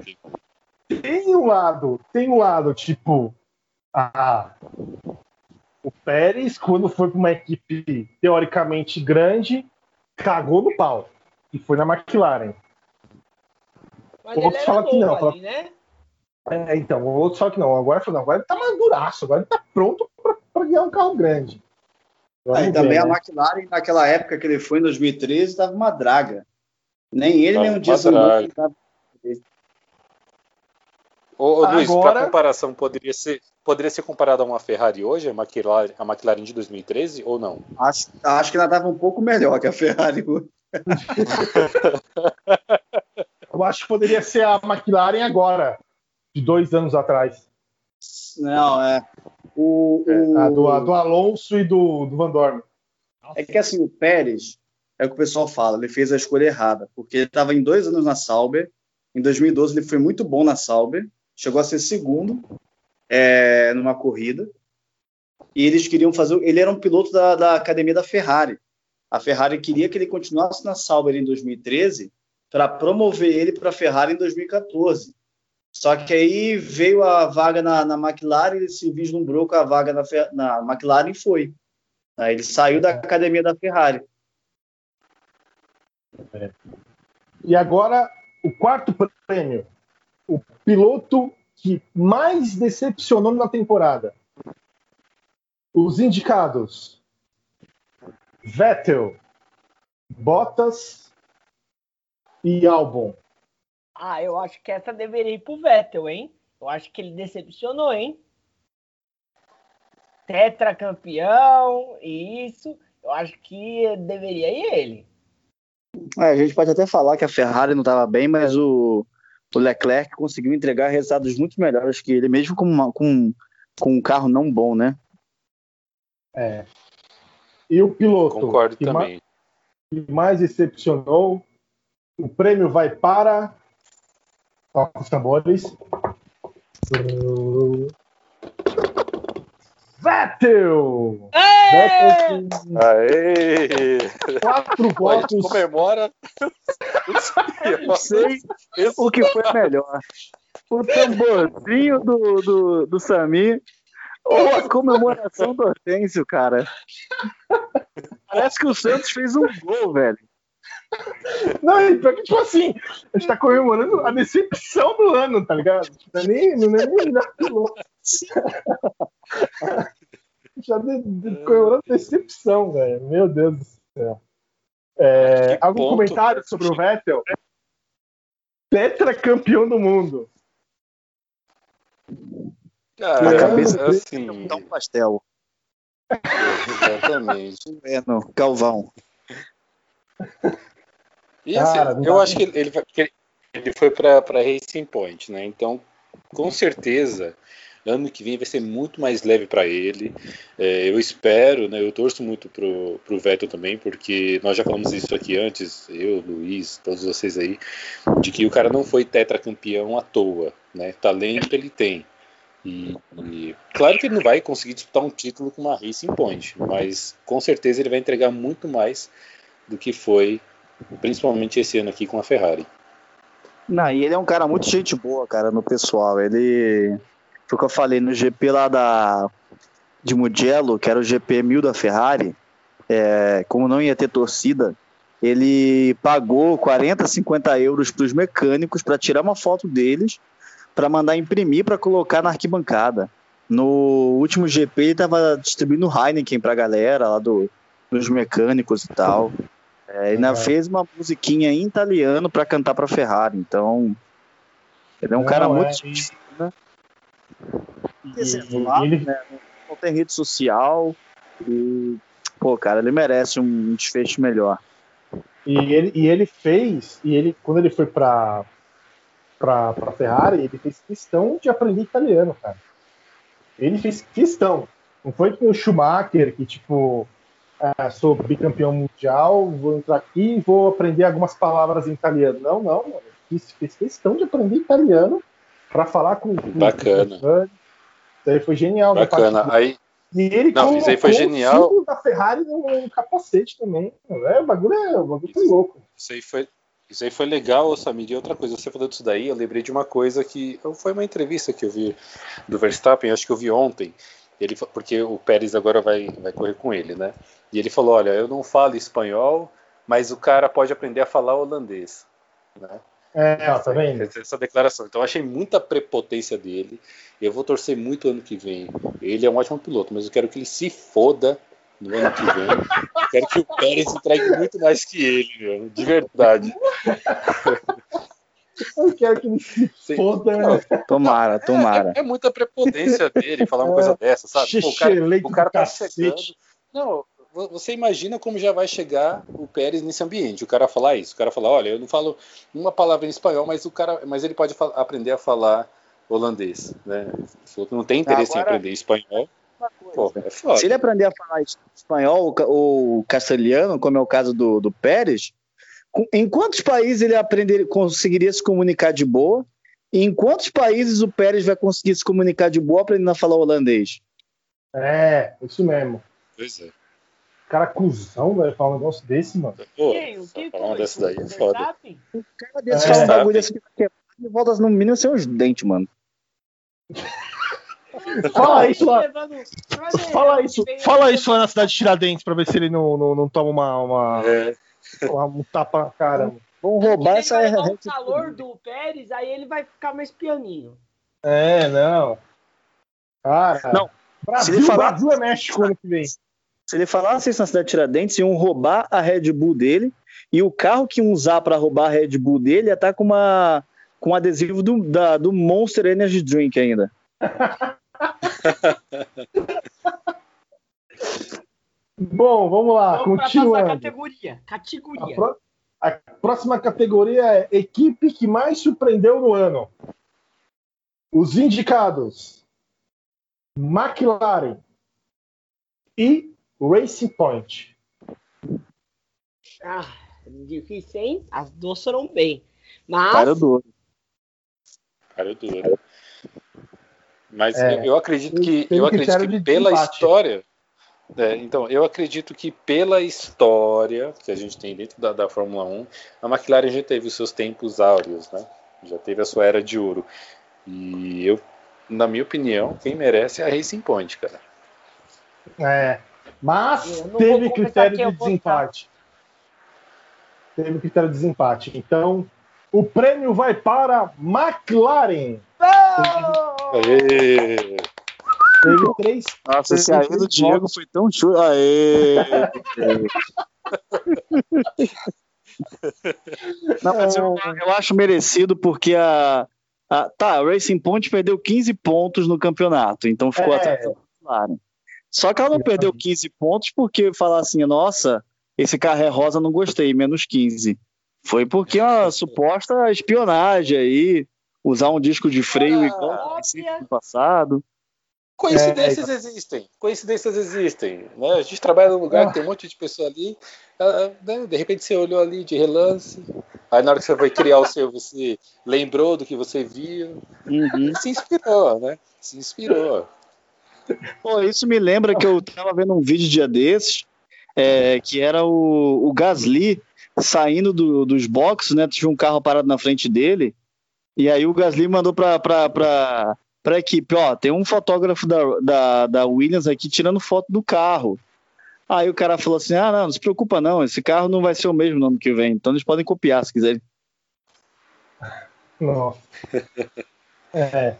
um lado, tem um lado, tipo, a, o Pérez, quando foi para uma equipe teoricamente grande, cagou no pau. E foi na McLaren. Mas outros falam que não. Ali, né? É, então, outros falam que não. Agora, não, agora ele tá maduraço, agora ele tá pronto para ganhar um carro grande. Ah, e também ver, a né? McLaren, naquela época que ele foi, em 2013, estava uma draga. Nem ele, nem o Diesel estava. Ô, ô Luiz, para comparação, poderia ser, poderia ser comparado a uma Ferrari hoje, a McLaren, a McLaren de 2013, ou não? Acho, acho que ela estava um pouco melhor que a Ferrari hoje. <laughs> Eu acho que poderia ser a McLaren agora, de dois anos atrás. Não, é. O, o... A do, a do, Alonso e do, do Van Dorme. É que assim, o Pérez, é o que o pessoal fala, ele fez a escolha errada, porque ele estava em dois anos na Sauber, em 2012 ele foi muito bom na Sauber, chegou a ser segundo é, numa corrida, e eles queriam fazer. Ele era um piloto da, da academia da Ferrari. A Ferrari queria que ele continuasse na Sauber em 2013 para promover ele para a Ferrari em 2014. Só que aí veio a vaga na, na McLaren, ele se vislumbrou com a vaga na, na McLaren e foi. Aí ele saiu da academia da Ferrari. É. E agora, o quarto prêmio. O piloto que mais decepcionou na temporada. Os indicados: Vettel, Bottas e Albon. Ah, eu acho que essa deveria ir pro Vettel, hein? Eu acho que ele decepcionou, hein? Tetracampeão, isso. Eu acho que deveria ir ele. É, a gente pode até falar que a Ferrari não estava bem, mas o, o Leclerc conseguiu entregar resultados muito melhores que ele, mesmo com, uma, com com um carro não bom, né? É. E o piloto Concordo que, também. Ma que mais decepcionou, o prêmio vai para. Toca os tambores. Vettel! Com Aê! quatro votos. comemora. <laughs> Não sei o que foi melhor. O tamborzinho do, do, do Samir ou a comemoração do Hortêncio, cara. Parece que o Santos fez um gol, velho. Não, e que, tipo assim, a gente tá comemorando a decepção do ano, tá ligado? Não é nem, não é nem melhor piloto. <laughs> Já de, de, comemorando decepção, velho. Meu Deus do céu. É, algum ponto. comentário sobre o Vettel? Tetracampeão do mundo. Cara, A cabeça dele assim, Dá um pastel. exatamente. <laughs> É, no Calvão. E assim, Cara, eu acho que ele- ele foi para Racing Point, né? Então, com certeza, ano que vem vai ser muito mais leve para ele. É, eu espero, né? Eu torço muito pro, pro Vettel também, porque nós já falamos isso aqui antes, eu, Luiz, todos vocês aí, de que o cara não foi tetracampeão à toa, né? Talento ele tem. E, e claro que ele não vai conseguir disputar um título com uma Racing Point, mas com certeza ele vai entregar muito mais do que foi principalmente esse ano aqui com a Ferrari. Não, e ele é um cara muito gente boa, cara, no pessoal. Ele. Foi o que eu falei no GP lá da. De Mugello, que era o GP 1000 da Ferrari. é, como não ia ter torcida, ele pagou 40, 50 euros para os mecânicos para tirar uma foto deles, para mandar imprimir para colocar na arquibancada. No último GP, ele estava distribuindo Heineken para a galera lá do, dos mecânicos e tal. É, ainda fez uma musiquinha em italiano para cantar para Ferrari. Então, ele é um Não, cara é, muito e- E, exemplar, ele, né? Não tem rede social. E, pô, cara, ele merece um desfecho melhor. e, ele, e ele fez, e ele, quando ele foi pra, pra, Ferrari, ele fez questão de aprender italiano, cara. Ele fez questão. Não foi que o Schumacher, que tipo, ah, sou bicampeão mundial, vou entrar aqui e vou aprender algumas palavras em italiano. Não, não, mano. Ele fez, fez questão de aprender italiano para falar com, com Bacana. Isso aí foi genial. parte Bacana. Aí, e ele Não, isso aí foi genial. o da Ferrari no, capacete também. É, o bagulho é, o bagulho é louco. isso aí foi, isso aí foi legal, Samir. E outra coisa, você falou disso daí, eu lembrei de uma coisa que foi uma entrevista que eu vi do Verstappen, acho que eu vi ontem. Ele, porque o Pérez agora vai, vai correr com ele, né? E ele falou: Olha, eu não falo espanhol, mas o cara pode aprender a falar holandês. Né? É, ó, tá vendo? Essa- Essa declaração. Então eu achei muita prepotência dele. Eu vou torcer muito ano que vem. Ele é um ótimo piloto, mas eu quero que ele se foda no ano que vem. Eu quero que o Pérez entregue muito mais que ele, meu, de verdade. Eu quero que ele se Sim. foda. Não, Tomara, tomara. É, é muita prepotência dele falar uma coisa dessa, sabe? Pô, o cara, o cara tá cacete. chegando. Não, você imagina como já vai chegar o Pérez nesse ambiente. O cara falar isso, o cara falar, olha, eu não falo uma palavra em espanhol, mas o cara, mas ele pode aprender a falar holandês, né? Se o outro não tem interesse Agora- em aprender espanhol, pô, é foda. Se ele aprender a falar espanhol ou ca- ou castelhano, como é o caso do, do Pérez, em quantos países ele aprender, conseguiria se comunicar de boa? E em quantos países o Pérez vai conseguir se comunicar de boa aprendendo a falar holandês? É, isso mesmo. Pois é. Cara, cuzão, velho, falar um negócio desse, mano. Pô, Quem? O que falar uma foi? daí é O foda. Verstappen? Cara desse É, fala um bagulho desse que vai quebrar e volta no mínimo sem os dentes, mano. <laughs> Fala isso lá. Fala isso, fala isso lá na cidade de Tiradentes pra ver se ele não, não, não toma uma, uma, É, uma- um tapa na cara. mano. Vão roubar essa vai o rede. calor do Pérez, aí ele vai ficar mais pianinho. É, não. Cara, Não, Brasil, se ele falar- Brasil é México ano que vem. Se ele falasse isso na cidade de Tiradentes, iam roubar a Red Bull dele e o carro que iam usar para roubar a Red Bull dele ia estar com uma com um adesivo do, da- do Monster Energy Drink ainda. <laughs> Bom, vamos lá, Vamos pra continuando. categoria. A, Categoria. pró- a próxima categoria é equipe que mais surpreendeu no ano. Os indicados: McLaren e Racing Point. Ah, difícil, hein? As duas foram bem. Mas. Cara duro. Cara duro. Mas é, eu acredito que, eu acredito que pela história. É, então, eu acredito que pela história que a gente tem dentro da, da Fórmula 1, a McLaren já teve os seus tempos áureos, né? Já teve a sua era de ouro. E eu, na minha opinião, quem merece é a Racing Point, cara. É, mas teve critério de desempate. Teve critério de desempate. Então, o prêmio vai para McLaren. Oh! Aê! Teve três. Nossa, esse aí do Diego foi tão chulo. Aê! <laughs> Não, mas eu, eu, acho merecido porque a, a. Tá, a Racing Point perdeu 15 pontos no campeonato, então ficou é. atrás da McLaren. Só que ela não perdeu 15 pontos porque falar assim, nossa, esse carro é rosa, não gostei, menos 15. Foi porque uma <laughs> suposta espionagem aí, usar um disco de freio ah, igual no passado. Coincidências é, existem, coincidências existem. Né? A gente trabalha num lugar ah. que tem um monte de pessoa ali, né? de repente você olhou ali de relance, aí na hora que você foi criar o seu, você lembrou do que você viu, uhum. se inspirou, né? Se inspirou. Pô, isso me lembra que eu tava vendo um vídeo dia desses, é, que era o, o Gasly saindo do, dos boxes, né? Tinha um carro parado na frente dele, e aí o Gasly mandou pra, pra, pra, pra equipe, ó, tem um fotógrafo da, da, da Williams aqui tirando foto do carro. Aí o cara falou assim, ah, não, não se preocupa não, esse carro não vai ser o mesmo no ano que vem, então eles podem copiar se quiserem. Nossa. <laughs> É.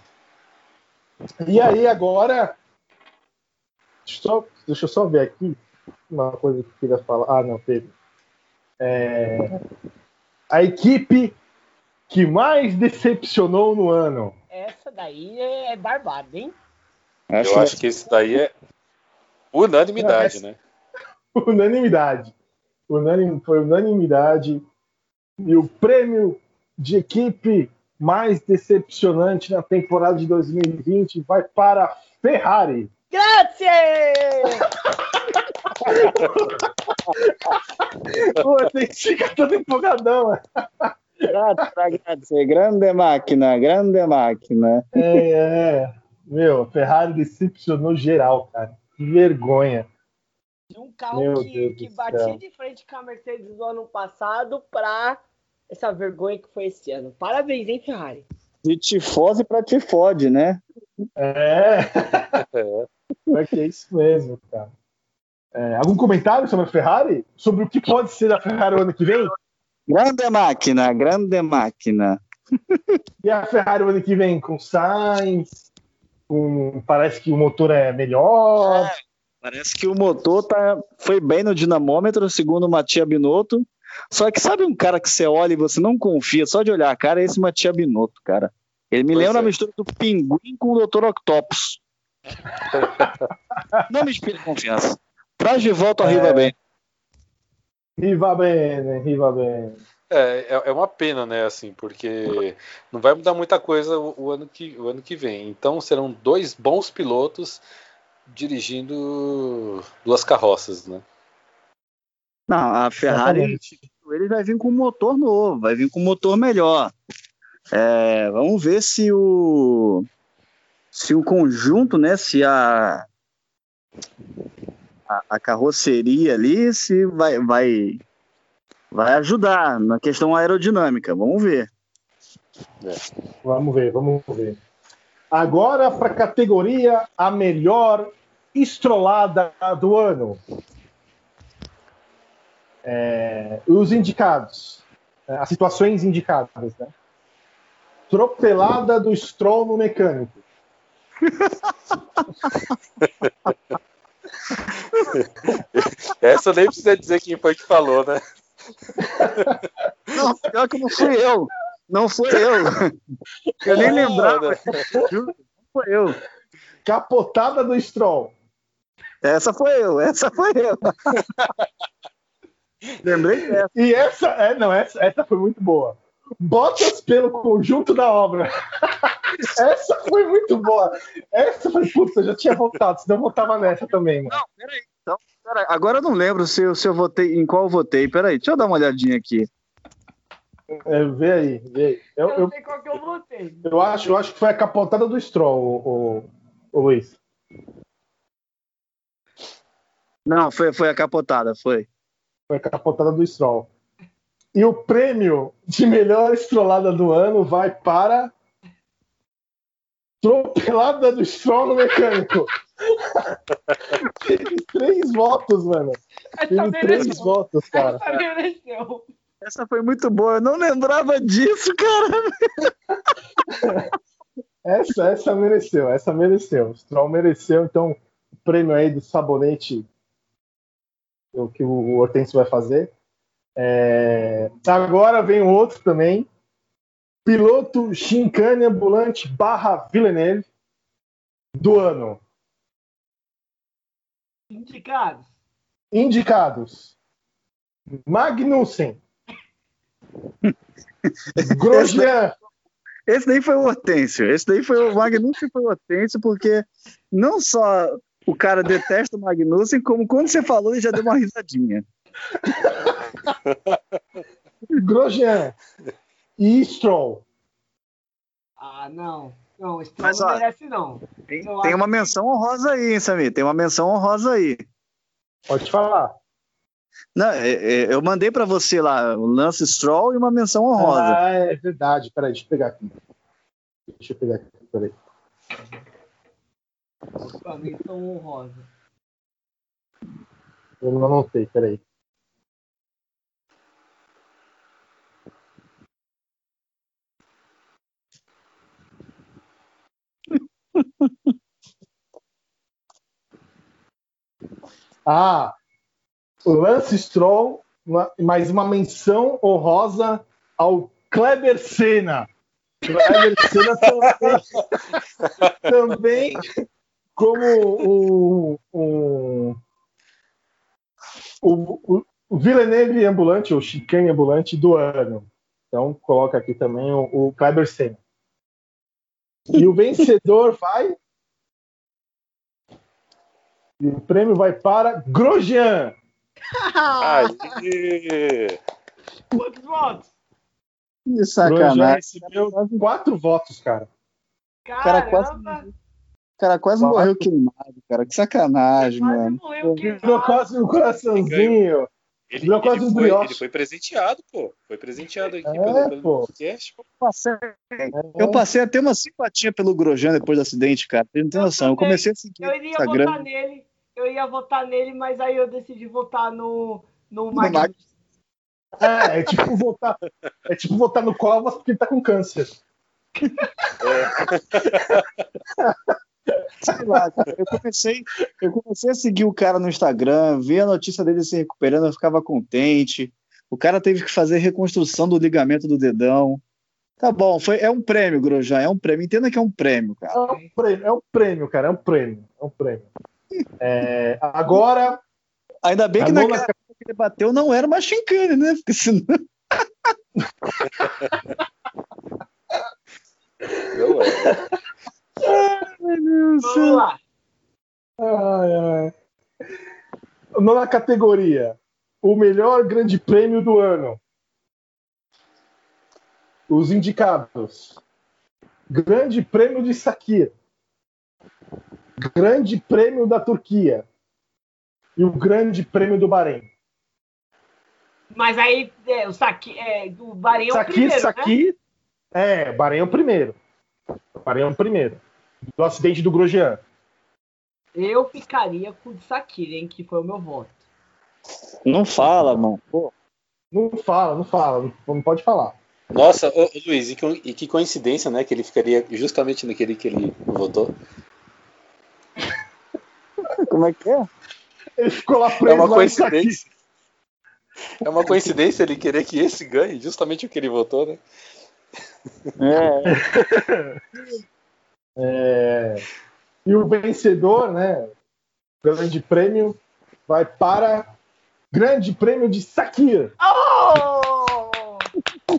E aí agora só, deixa eu só ver aqui uma coisa que eu queria falar. Ah, não, teve. É, a equipe que mais decepcionou no ano. Essa daí é barbada, hein? Eu acho que esse daí é unanimidade, né? <laughs> Unanimidade. Unanim, foi unanimidade. E o prêmio de equipe mais decepcionante na temporada de 2020 vai para a Ferrari. Grazie! Pô, tem que ficar todo empolgadão. Grazie, grazie. Grande máquina, grande máquina. É, é. Meu, a Ferrari decepcionou geral, cara. Que vergonha. De um carro que, que batia de frente com a Mercedes no ano passado para essa vergonha que foi esse ano. Parabéns, hein, Ferrari? De tifose para tifode, né? É. é. É que é isso mesmo, cara. É, algum comentário sobre a Ferrari? Sobre o que pode ser a Ferrari o ano que vem? Grande máquina, grande máquina. E a Ferrari o ano que vem com Sainz, com... parece que o motor é melhor. É, parece que o motor tá... foi bem no dinamômetro, segundo o Matia Binotto. Só que sabe um cara que você olha e você não confia, só de olhar a cara, é esse Matia Binotto, cara. Ele me pois lembra é. a mistura do pinguim com o Dr. Octopus. Não me inspira confiança. Traz de volta o é... Riva Bem. Riva Bem, Riva Bem. É, é, é uma pena, né, assim, porque não vai mudar muita coisa o, o, ano, que, o ano que vem. Então serão dois bons pilotos dirigindo duas carroças, né? Não, a Ferrari ele vai vir com um motor novo, vai vir com um motor melhor. É, vamos ver se o se o conjunto, né, se a, a, a carroceria ali se vai, vai, vai ajudar na questão aerodinâmica. Vamos ver. É. Vamos ver, vamos ver. Agora para a categoria a melhor estrolada do ano. É, os indicados, é, as situações indicadas, né? Tropelada do Stroll no mecânico. <laughs> Essa nem precisa dizer quem foi que falou, né? Não, pior que não fui eu. Não fui eu. Eu nem lembrava. Não foi eu. Capotada do Stroll. Essa foi eu, essa foi eu. Lembrei dessa. E essa, é, não, essa, essa foi muito boa. Bottas pelo conjunto da obra. <laughs> Essa foi muito boa. Essa foi, puta, eu já tinha votado, senão eu votava nessa também, mano. Não, peraí. Então, peraí. Agora eu não lembro se, se eu votei, em qual eu votei. Peraí, deixa eu dar uma olhadinha aqui. É, vê aí, vê aí. Eu, eu, eu sei qual que eu votei. Eu acho, eu acho que foi a capotada do Stroll, o, o, o Luiz. Não, foi, foi a capotada, foi. Foi a capotada do Stroll. E o prêmio de melhor estrolada do ano vai para. Tropelada do Stroll no mecânico. <laughs> Teve três votos, mano. Teve três votos, cara. Essa foi muito boa, eu não lembrava disso, cara. <laughs> essa, essa mereceu, essa mereceu. O Stroll mereceu, então, o prêmio aí do sabonete o que o Hortêncio vai fazer. É... Agora vem o outro também. Piloto Shinkane Ambulante barra Villeneuve do ano. Indicados. Indicados. Magnussen. <laughs> Grosjean. Esse daí foi o Hortêncio. Esse daí foi o Magnussen foi o Hortêncio, porque não só o cara detesta o Magnussen, como quando você falou, ele já deu uma risadinha. <laughs> Grosjean e Stroll. Ah, não. Não, Stroll Mas, não ó, merece, não. Tem, tem uma menção honrosa aí, hein, Samir? Tem uma menção honrosa aí. Pode falar. Não, é, é, eu mandei para você lá o Lance Stroll e uma menção honrosa. Ah, é verdade. Peraí, deixa eu pegar aqui. Deixa eu pegar aqui, peraí. Menção honrosa. Eu não anotei, peraí. <laughs> ah, o Lance Stroll, mais uma menção honrosa ao Kleber Senna. Kleber Senna também, <laughs> também como o, o, o, o Villeneuve ambulante, ou Chicane ambulante do ano. Então, coloca aqui também o, o Kleber Senna. E o vencedor vai. E o prêmio vai para Grosjean. Quantos votos? Que sacanagem. recebeu quatro votos, cara. Caramba. Cara, quase, cara quase morreu queimado, cara. Que sacanagem, quase mano. Virou quase um coraçãozinho. Ele, ele, quase um foi, ele foi presenteado, pô. Foi presenteado aqui é, pelo, pelo podcast. Eu passei, eu passei a ter uma simpatia pelo Grosjean depois do acidente, cara. Não tem noção. Eu comecei a seguir eu iria Instagram. votar nele, eu ia votar nele, mas aí eu decidi votar no, no, no Magnus. É, é tipo votar, é tipo votar no Covas porque ele tá com câncer. É. <laughs> Sei lá, cara, eu comecei, eu comecei a seguir o cara no Instagram, ver a notícia dele se recuperando, eu ficava contente. O cara teve que fazer reconstrução do ligamento do dedão. Tá bom, foi, é um prêmio, Grosjean, é um prêmio. Entenda que é um prêmio, cara. É um prêmio, é um prêmio cara, é um prêmio. É um prêmio. É, agora. Ainda bem que naquela época que ele bateu não era uma chincane, né? Porque senão. <laughs> não é. Ai, meu Deus. Vamos lá. Ai, ai. Nona categoria. O melhor grande prêmio do ano. Os indicados. Grande Prêmio de Sakir. Grande Prêmio da Turquia e o Grande Prêmio do Bahrein. Mas aí é, o Saqui, é, do Bahrein é o primeiro, Saqui, né? É, Bahrein é o primeiro. Bahrein é o primeiro. Do acidente do Grosjean. Eu ficaria com o Sakir, hein, que foi o meu voto. Não fala, mano. Pô. Não fala, não fala, não pode falar. Nossa, ô, Luiz, e que, e que coincidência, né, que ele ficaria justamente naquele que ele votou. Como é que é? Ele ficou lá preso. É uma coincidência. É uma coincidência ele querer que esse ganhe, justamente o que ele votou, né? É. é. E o vencedor, né? Grande prêmio vai para Grande Prêmio de Sakir. Oh!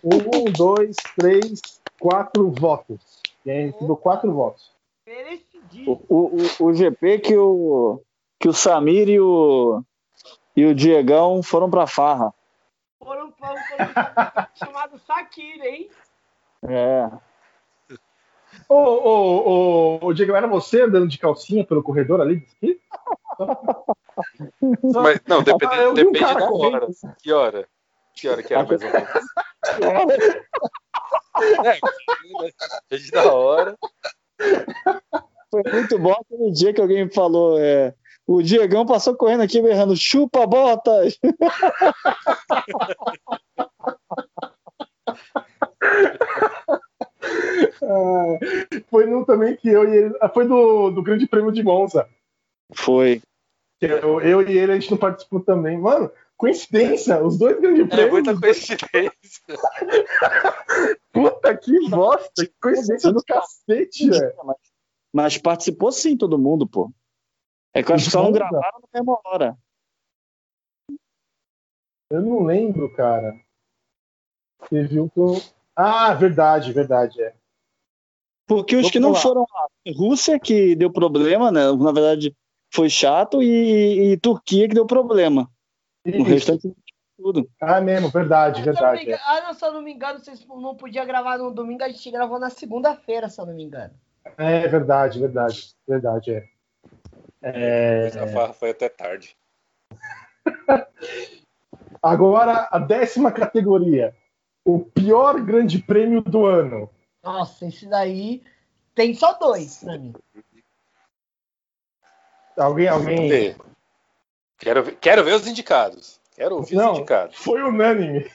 Um, dois, três, quatro votos. Deu quatro votos. O, o, o, o GP que o, que o Samir e o, e o Diegão foram pra farra. Foram pra um chamado Sakir, hein? É. Ô, ô, ô, ô, Diego, era você andando de calcinha pelo corredor ali? <laughs> Mas, não, depende, Ah, um depende cara da correndo. hora. Que hora? Que hora que era mais ou menos? <laughs> É, depende da hora. Foi muito bom aquele dia que alguém me falou. É, o Diegão passou correndo aqui berrando: chupa botas! <laughs> Ah, foi no também que eu e ele. ah, Foi do, do Grande Prêmio de Monza. Foi. Eu, eu e ele, a gente não participou também. Mano, coincidência, os dois grandes É prêmios. muita coincidência. <laughs> Puta que bosta, que coincidência do cacete, velho. Mas, mas participou sim todo mundo, pô. É que eu acho que só não gravaram na mesma hora. Eu não lembro, cara. Você viu que eu. Ah, verdade, verdade, é. Porque os Vamos que não lá. foram lá, Rússia que deu problema, né? Na verdade, foi chato, e, e Turquia que deu problema. O Isso. restante tudo. Ah, mesmo, verdade, Se me verdade. é. engano- Ah, não, se eu não me engano, vocês não podiam gravar no domingo, a gente gravou na segunda-feira, se eu não me engano. É verdade, verdade, verdade, é. É, A farra foi até tarde. <laughs> Agora, a décima categoria. O pior grande prêmio do ano. Nossa, esse daí tem só dois pra mim. Alguém, alguém. Quero ver, quero ver os indicados. Quero ouvir Não. os indicados. Foi unânime.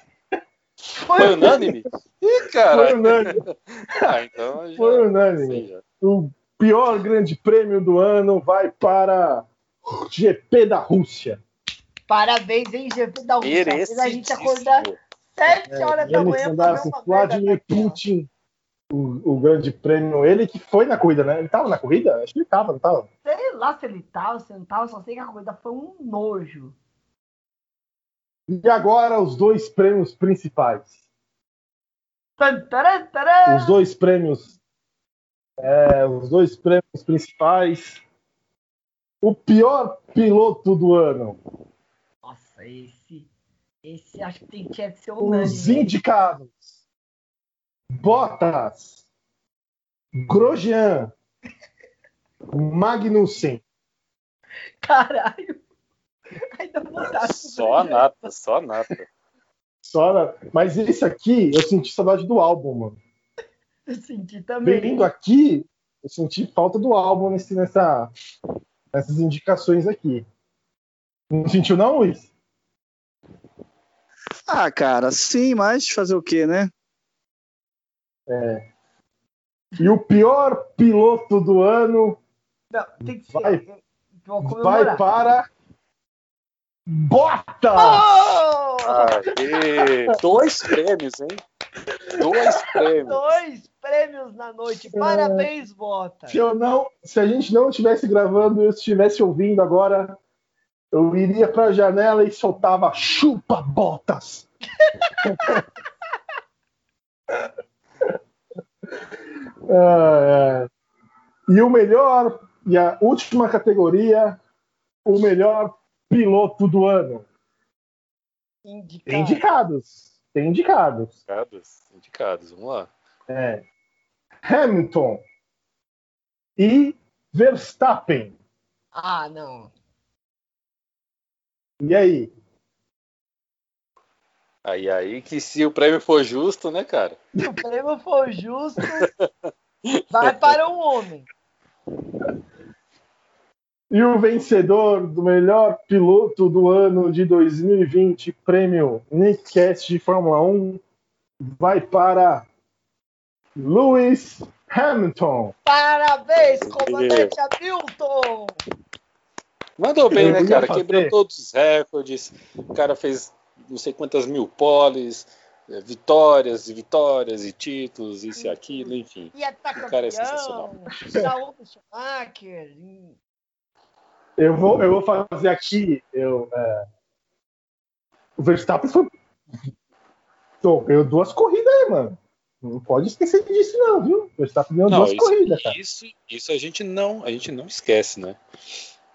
Foi unânime? Ih, Foi cara. unânime. <laughs> Ah, então já... Foi unânime. já. O pior grande prêmio do ano vai para o GP da Rússia. Parabéns, hein, GP da Rússia. Fez a gente acordar Merecidíssimo. sete É, horas da manhã andava ver uma Vladimir. Putin, o, o grande prêmio. Ele que foi na corrida, né? Ele tava na corrida? Acho que ele tava, não tava? Sei lá se ele tava, se não tava, só sei que a corrida foi um nojo. E agora os dois prêmios principais. Tan, taran, taran. Os dois prêmios. é, os dois prêmios principais. O pior piloto do ano. Nossa, esse. Esse acho que tem, que ser Os unânime. hein? indicados. Bottas. Grosjean. Magnussen. Caralho. Ainda botaram. Só a nata, só a nata. Só na- Mas esse aqui, eu senti saudade do álbum, mano. Eu senti também. Vindo aqui, eu senti falta do álbum nesse, nessa, nessas indicações aqui. Não sentiu, não, Luiz? Ah, cara, sim, mas fazer o quê, né? E o pior piloto do ano Não, tem que ser. Vai- eu Vou comemorar. vai para. Bota! Oh! Aê, dois prêmios, hein? Dois prêmios. Dois prêmios na noite. Parabéns, Bota. Se eu não, se a gente não estivesse gravando, eu estivesse ouvindo agora, eu iria para a janela e soltava chupa botas. <laughs> Ah, é. E o melhor, e a última categoria, o melhor piloto do ano. Tem Indicado. indicados. Tem indicados. Indicados, indicados, vamos lá. É. Hamilton e Verstappen. Ah, não. E aí? Aí, aí que se o prêmio for justo, né, cara? Se o prêmio for justo, vai para um homem. E o vencedor do melhor piloto do ano de 2020, prêmio Nickcast de Fórmula 1, vai para Lewis Hamilton. Parabéns, comandante Hamilton. Mandou bem, né, cara? Quebrou todos os recordes. O cara fez não sei quantas mil poles, eh, vitórias e vitórias e títulos, isso e aquilo, enfim. Ia estar O cara é campeão. Saúl Schumacher. Eu vou, eu vou fazer aqui. Eu, é, O Verstappen foi Então, ganhou duas corridas aí, mano. Não pode esquecer disso, não, viu? Verstappen ganhou duas isso, corridas, cara. Isso, isso a gente não, a gente não esquece, né?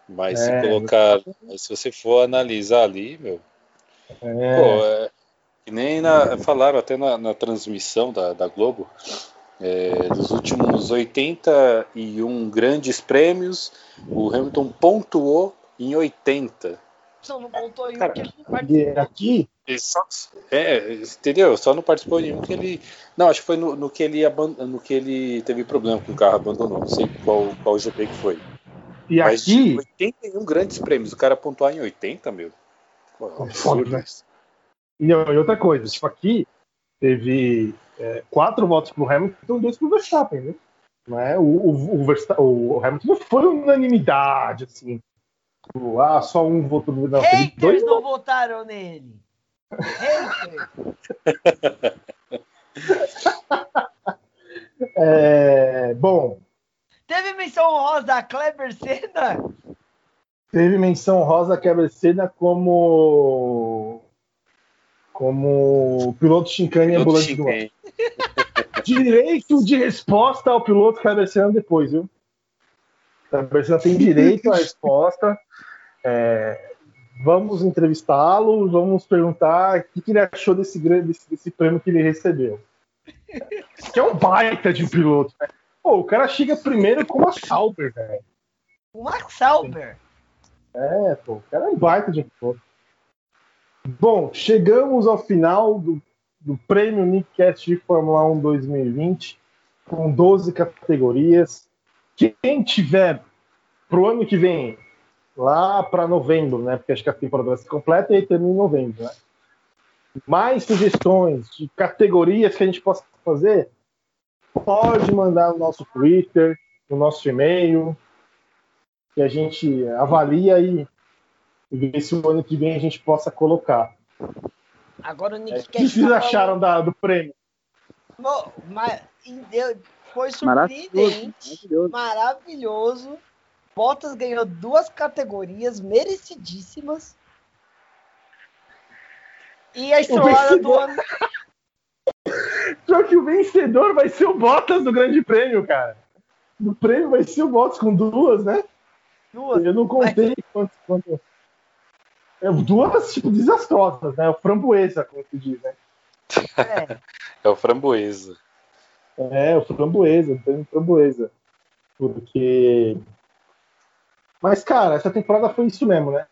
Mas É, se colocar, se você for analisar ali, meu, É, pô, é, que nem na- falaram até na, na transmissão da, da Globo, é, dos últimos 81 grandes prêmios, o Hamilton pontuou em 80. Só não contou aí Cara, que ele não e participou. aqui, só- é, entendeu? Só não participou em nenhum que ele. Não, acho que foi no, no que ele no que ele teve problema com o carro, abandonou. Não sei qual, qual GP que foi. e Mas aqui, de 81 grandes prêmios, o cara pontuar em 80, meu. Pô, é um absurdo né? e, outra coisa, tipo, aqui teve é, quatro votos pro Hamilton e dois pro Verstappen, né? Não é? o, o, o, Versta- o Hamilton não foi unanimidade, assim. Tipo, ah, só um voto no. Não, dois não votaram nele. Haters. <laughs> É, bom, Teve menção rosa a Kleber Senna? Teve menção rosa Quebra-Cena como como piloto chincane Piloto ambulante do ano. Shinken. Direito de resposta ao piloto Quebra-Cena depois, viu? Quebra-Cena tem direito à resposta. É, vamos entrevistá-lo, vamos perguntar o que, que ele achou desse, grande- desse, desse prêmio que ele recebeu. Que é um baita de um piloto, né? Pô, o cara chega primeiro com uma Sauber, velho. O Max Sauber. É, pô, o cara é um baita de piloto. Bom, chegamos ao final do, do prêmio Nickcast de Fórmula 1 2020, com 12 categorias. Quem tiver pro ano que vem, lá para novembro, né? Porque acho que a temporada vai ser completa e aí termina em novembro, né? Mais sugestões de categorias que a gente possa fazer, pode mandar no nosso Twitter, no nosso e-mail, que a gente avalia e e ver se o ano que vem a gente possa colocar. Agora o É, Nick o que vocês acharam da- do prêmio? Mas, deu- foi Maravilhoso. surpreendente. Maravilhoso. Maravilhoso. Bottas ganhou duas categorias merecidíssimas. E a estrelada do ano. <laughs> Só que o vencedor vai ser o Bottas do Grande Prêmio, cara. O prêmio vai ser o Bottas com duas, né? Duas. Eu não contei quanto. quanto... É, duas, tipo, desastrosas, né? O framboesa, como se diz, né? É. É o framboesa. É, o framboesa, o prêmio framboesa. Porque. Mas, cara, essa temporada foi isso mesmo, né?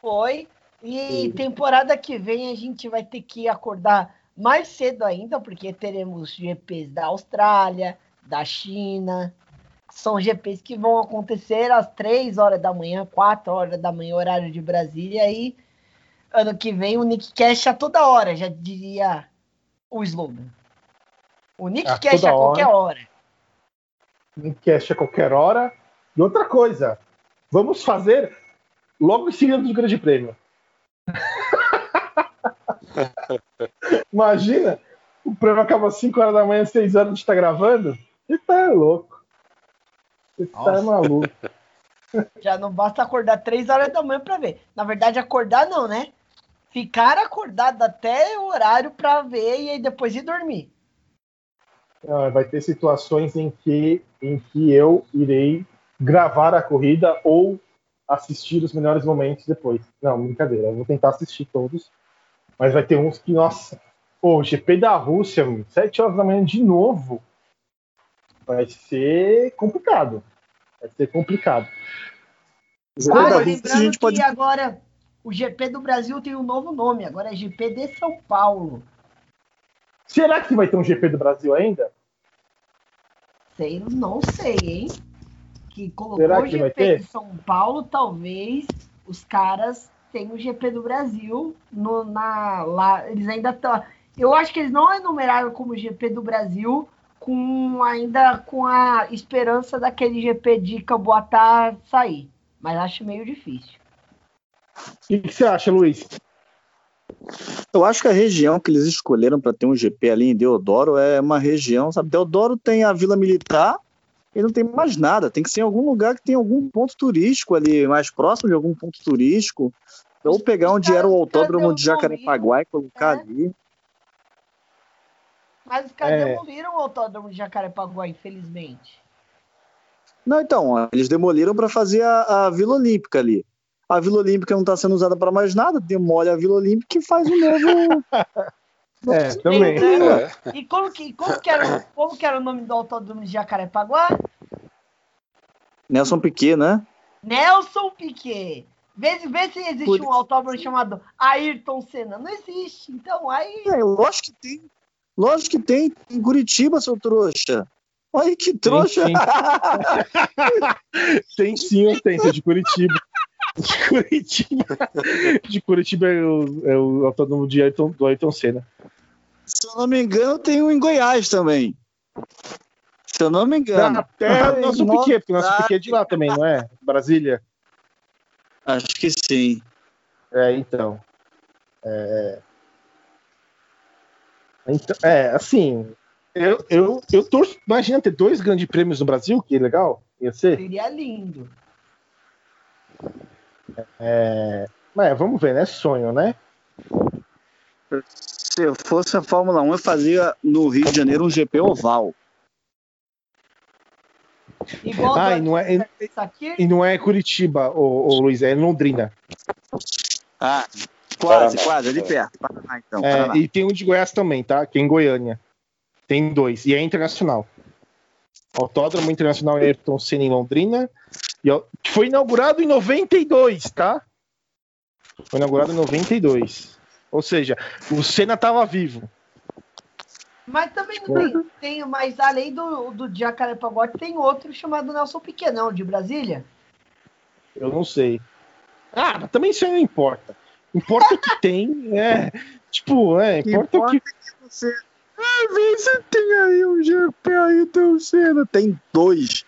Foi. E Sim. temporada que vem a gente vai ter que acordar mais cedo ainda, porque teremos GPs da Austrália, da China. São GPs que vão acontecer às 3 horas da manhã, 4 horas da manhã, horário de Brasília. E aí, ano que vem, o Nick Cash a toda hora, já diria o slogan. O Nick A Cash a qualquer hora. Cast a qualquer hora. E outra coisa, vamos fazer logo em seguida do Grande Prêmio. <laughs> Imagina, o prêmio acaba às 5 horas da manhã, 6 horas a gente tá gravando. Você tá louco. Você tá maluco. <laughs> Já não basta acordar 3 horas da manhã para ver. Na verdade, acordar não, né? Ficar acordado até o horário para ver e aí depois ir dormir. Não, vai ter situações em que, em que eu irei gravar a corrida ou assistir os melhores momentos depois. Não, brincadeira, eu vou tentar assistir todos. Mas vai ter uns que, nossa, pô, o GP da Rússia, 7 horas da manhã de novo. Vai ser complicado. Vai ser complicado. Ah, lembrando a gente pode que agora o GP do Brasil tem um novo nome, agora é GP de São Paulo. Será que vai ter um GP do Brasil ainda? Sei, não sei, hein? Que colocou Será o que vai GP ter? de São Paulo, talvez os caras tenham o GP do Brasil no, na, lá. Eles ainda estão. Eu acho que eles não enumeraram como GP do Brasil, com ainda com a esperança daquele GP de Camboatá sair. Mas acho meio difícil. O que, que você acha, Luiz? Eu acho que a região que eles escolheram para ter um GP ali em Deodoro é uma região, sabe? Deodoro tem a Vila Militar e não tem mais nada. Tem que ser em algum lugar que tem algum ponto turístico ali, mais próximo de algum ponto turístico. Ou pegar onde era o autódromo de Jacarepaguá e colocar É. ali. Mas os caras é... demoliram o autódromo de Jacarepaguá, infelizmente. Não, então, eles demoliram para fazer a, a, Vila Olímpica ali. A Vila Olímpica não está sendo usada para mais nada, demole a Vila Olímpica e faz um novo. <laughs> <laughs> é, também. É. E como que, como, que era, como que era o nome do autódromo de Jacarepaguá? Nelson Piquet, né? Nelson Piquet. Vê, vê se existe Por... um autódromo chamado Ayrton Senna. Não existe. Então aí. É, lógico que tem. Lógico que tem. Em Curitiba, seu trouxa. Olha que trouxa. <laughs> Tem sim, tem, sim, de Curitiba. De Curitiba. De Curitiba é o, é o autódromo de Ayrton, do Ayrton Senna. Se eu não me engano, tem um em Goiás também. Se eu não me engano. Na terra do nosso Piquet, porque o nosso Piquet é de lá também, não é? Brasília. Acho que sim. É, então. É, então, é assim, eu, eu, eu torço. Imagina ter dois grandes prêmios no Brasil, que legal. Ia ser. Seria lindo. É, mas vamos ver, né? Sonho, né? Se eu fosse a Fórmula 1, eu fazia no Rio de Janeiro um GP oval. Igual ah, e não, é, e, e, não é Curitiba, o, o Luiz, é Londrina. Ah, quase, Paraná. quase, ali perto. Paraná, então, é, e tem um de Goiás também, tá? Que é em Goiânia. Tem dois, e é internacional. Autódromo Internacional Ayrton Senna em Londrina, que foi inaugurado em 92, tá? Foi inaugurado em 92. Ou seja, o Senna estava vivo. Mas também não tem, tem, mas além do, do Jacarepaguá, tem outro chamado Nelson Piquet, não, de Brasília? Eu não sei. Ah, mas também isso aí não importa. Importa que tem, é. Tipo, é, importa, importa que... que você ah, se tem aí um GP aí tão cena. Tem dois.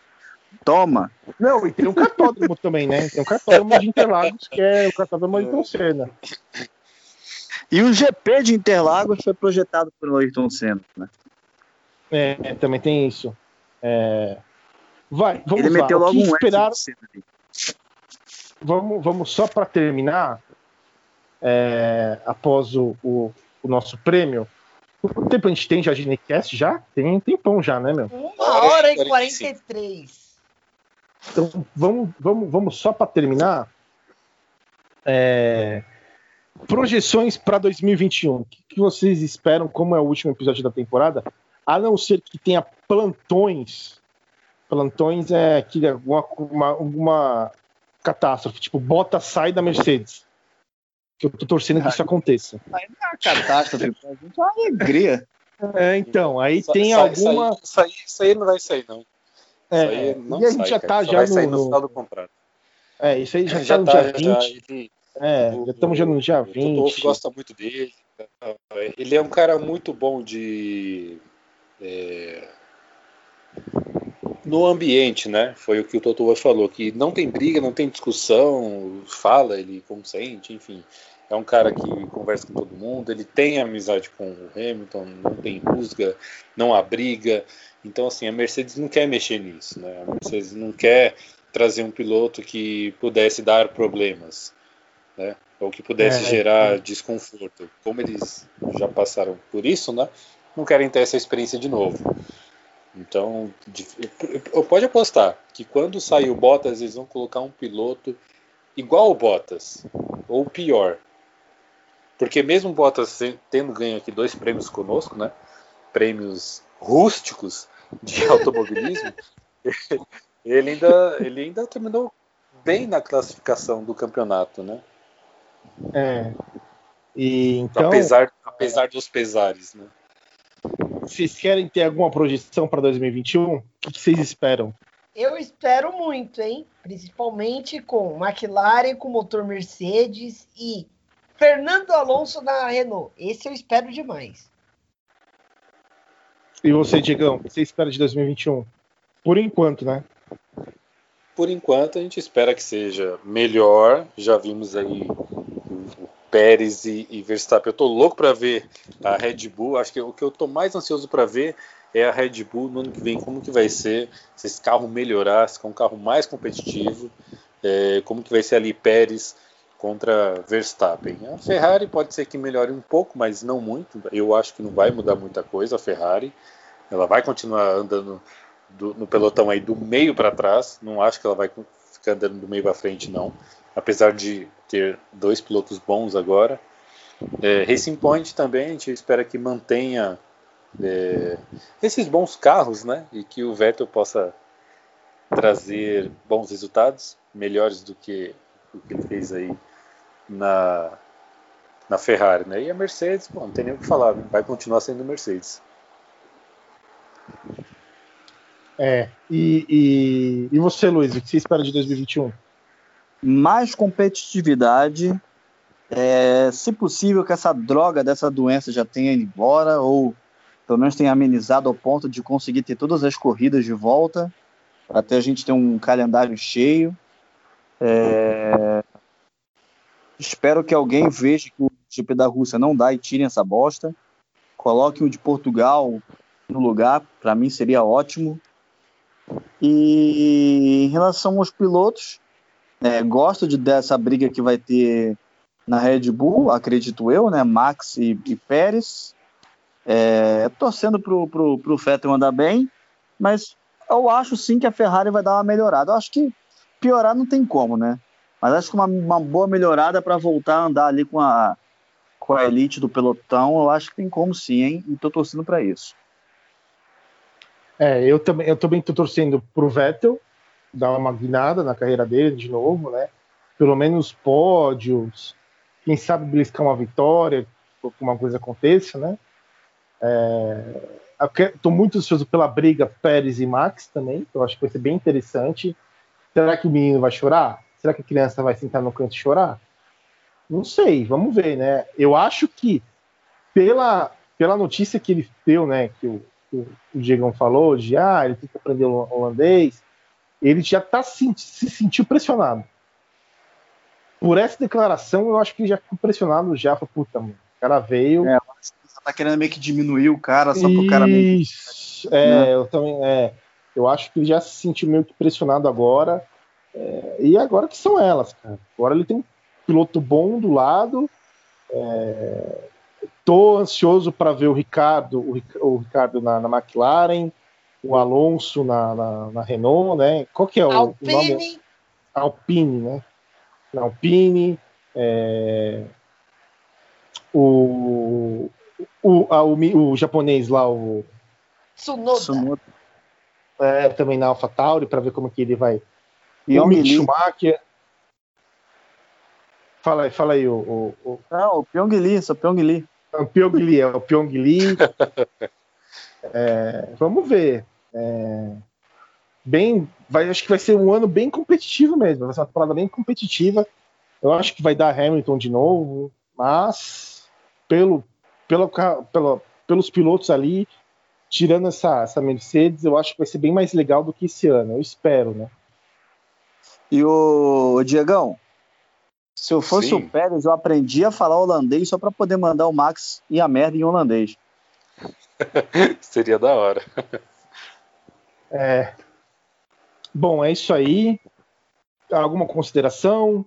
Toma. Não, e tem um cartódromo também, né? Tem um cartódromo de Interlagos, que é o cartódromo Ayrton Senna. E o GP de Interlagos foi projetado por Ayrton Senna, né? É, também tem isso. É... Vai, vamos Ele lá. meteu logo um esperar... Vamos, vamos só para terminar, é, após o, o, o nosso prêmio, Quanto tempo a gente tem já de Nickcast? Já? Tem um tempão já, né, meu? Uma hora e 43. Então, vamos, vamos, vamos só para terminar. É... Projeções para 2021. O que, vocês esperam? Como é o último episódio da temporada? A não ser que tenha plantões. Plantões é que alguma uma, uma catástrofe, tipo, bota sai da Mercedes que eu tô torcendo que isso aconteça. Aí não é uma catástrofe, gente é uma alegria. É, então, aí tem sai, alguma. Isso aí, isso aí não vai sair, não. É, não e a gente já tá já vai no, no final do contrato. É, isso aí já, já tá no tá, dia 20. Já, ele, é, o, já estamos já no dia 20. O gosta muito dele. Ele é um cara muito bom de. É, no ambiente, né? Foi o que o Toto falou, que não tem briga, não tem discussão, fala, ele consente, enfim. É um cara que conversa com todo mundo, ele tem amizade com o Hamilton, não tem rusga, não há briga. Então, assim, a Mercedes não quer mexer nisso, né? A Mercedes não quer trazer um piloto que pudesse dar problemas, né? Ou que pudesse é, gerar é. desconforto. Como eles já passaram por isso, né? Não querem ter essa experiência de novo. Então, pode apostar que quando sair o Bottas, eles vão colocar um piloto igual o Bottas, ou pior. Porque mesmo o Bottas tendo ganho aqui dois prêmios conosco, né? Prêmios rústicos de <laughs> automobilismo, ele ainda, ele ainda terminou bem na classificação do campeonato, né? É. E então, apesar, apesar dos pesares, né? Vocês querem ter alguma projeção para 2021? O que vocês esperam? Eu espero muito, hein? Principalmente com McLaren com motor Mercedes e Fernando Alonso na Renault. Esse eu espero demais. E você, Diegão, o que você espera de 2021? Por enquanto, né? Por enquanto, a gente espera que seja melhor. Já vimos aí Pérez e, e Verstappen. Eu tô louco para ver a Red Bull. Acho que o que eu tô mais ansioso para ver é a Red Bull no ano que vem, como que vai ser, se esse carro melhorar, se é um carro mais competitivo, é, como que vai ser ali Pérez contra Verstappen. A Ferrari pode ser que melhore um pouco, mas não muito. Eu acho que não vai mudar muita coisa a Ferrari. Ela vai continuar andando do, no pelotão aí do meio para trás. Não acho que ela vai ficar andando do meio para frente, não. Apesar de ter dois pilotos bons agora. É, Racing Point também, a gente espera que mantenha é, esses bons carros, né? E que o Vettel possa trazer bons resultados, melhores do que o que ele fez aí na, na Ferrari, né? E a Mercedes, pô, não tem nem o que falar, né? vai continuar sendo Mercedes. É, e, e, e você, Luiz, o que você espera de 2021? Mais competitividade, é, se possível que essa droga dessa doença já tenha ido embora, ou pelo menos tenha amenizado ao ponto de conseguir ter todas as corridas de volta, para até a gente ter um calendário cheio. É, espero que alguém veja que o GP da Rússia não dá e tire essa bosta. Coloque o de Portugal no lugar, para mim seria ótimo. E em relação aos pilotos, é, gosto de, dessa briga que vai ter na Red Bull, acredito eu, né? Max e, e Pérez. É, torcendo pro, pro, pro Vettel andar bem, mas eu acho sim que a Ferrari vai dar uma melhorada. Eu acho que piorar não tem como, né? Mas acho que uma, uma boa melhorada para voltar a andar ali com a, com a elite do pelotão, eu acho que tem como sim, hein? E tô torcendo para isso. É, eu também, eu também tô torcendo pro Vettel dar uma guinada na carreira dele de novo, né? Pelo menos pódios, quem sabe beliscar uma vitória, alguma coisa aconteça, né? Estou é, muito ansioso pela briga Pérez e Max também, eu acho que vai ser bem interessante. Será que o menino vai chorar? Será que a criança vai sentar no canto e chorar? Não sei, vamos ver, né? Eu acho que pela, pela notícia que ele deu, né, que o, o, o Diegão falou, de ah, ele tem que aprender holandês, ele já tá se, se sentiu pressionado por essa declaração, eu acho que já ficou pressionado já. Falei, puta, mano, o cara veio. É, tá querendo meio que diminuir o cara só pro cara meio. Isso, é, né? eu também. É, eu acho que ele já se sentiu meio que pressionado agora. É, e agora que são elas, cara. Agora ele tem um piloto bom do lado. É, tô ansioso para ver o Ricardo, o, o Ricardo na, na, McLaren, o Alonso na, na, na, Renault, né? Qual que é o, Alpine. o nome? Alpine, né? Alpine, é, o, o, a, o, o, japonês lá, o Tsunoda. Tsunoda. É, também na AlphaTauri, para ver como que ele vai. E o Mick Schumacher. Fala aí, fala aí, o. o, o... Não, o Pyong Lee, só Pyong Lee. É o Pyong Lee, é o Pyong Lee. <laughs> é, vamos ver. É, bem, vai, acho que vai ser um ano bem competitivo mesmo, vai ser uma temporada bem competitiva. Eu acho que vai dar Hamilton de novo, mas pelo, pelo, pelo, pelos pilotos ali, tirando essa, essa Mercedes, eu acho que vai ser bem mais legal do que esse ano, eu espero, né? E o, o Diegão, se eu fosse Sim. o Pérez, eu aprendi a falar holandês só para poder mandar o Max e a merda em holandês. <laughs> Seria da hora. É, Bom, é isso aí. Alguma consideração?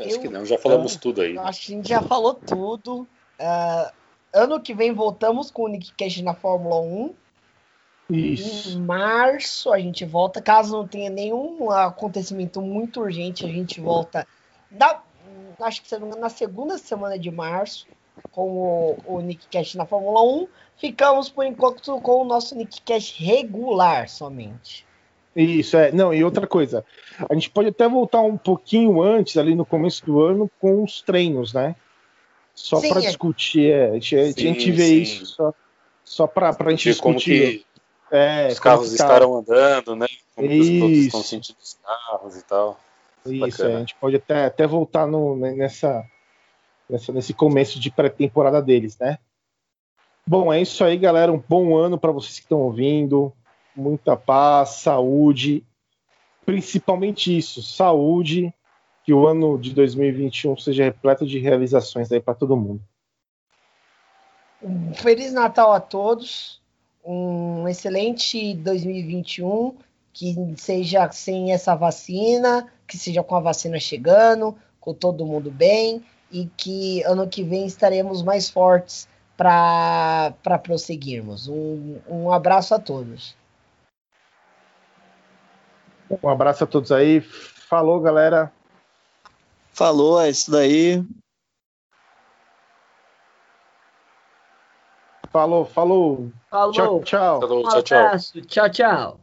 Acho eu, que não, já falamos eu, tudo aí. Acho que a gente já falou tudo. Uh, ano que vem voltamos com o Nick Cash na Fórmula 1. Isso. Em março a gente volta. Caso não tenha nenhum acontecimento muito urgente, a gente volta na, acho que na segunda semana de março com o, o Nick Cash na Fórmula 1. Ficamos por enquanto com o nosso Nick Cash regular somente. Isso, é. Não, e outra coisa, a gente pode até voltar um pouquinho antes, ali no começo do ano, com os treinos, né? Só para é. discutir, é, a gente, sim, a gente vê sim. isso só, só para a gente discutir. Como que é, os carros tá... estarão andando, né? Como isso. os estão sentindo os carros e tal. Isso, é, a gente pode até, até voltar no, nessa, nessa, nesse começo de pré-temporada deles, né? Bom, é isso aí, galera. Um bom ano para vocês que estão ouvindo. Muita paz, saúde, principalmente isso, saúde. Que o ano de 2021 seja repleto de realizações aí para todo mundo. Um Feliz Natal a todos. Um excelente 2021. Que seja sem essa vacina, que seja com a vacina chegando, com todo mundo bem e que ano que vem estaremos mais fortes para prosseguirmos. Um, um abraço a todos. Um abraço a todos aí. Falou, galera. Falou, é isso daí. Falou, falou. Falou. Tchau, tchau. Falou, tchau, tchau. Tchau, tchau.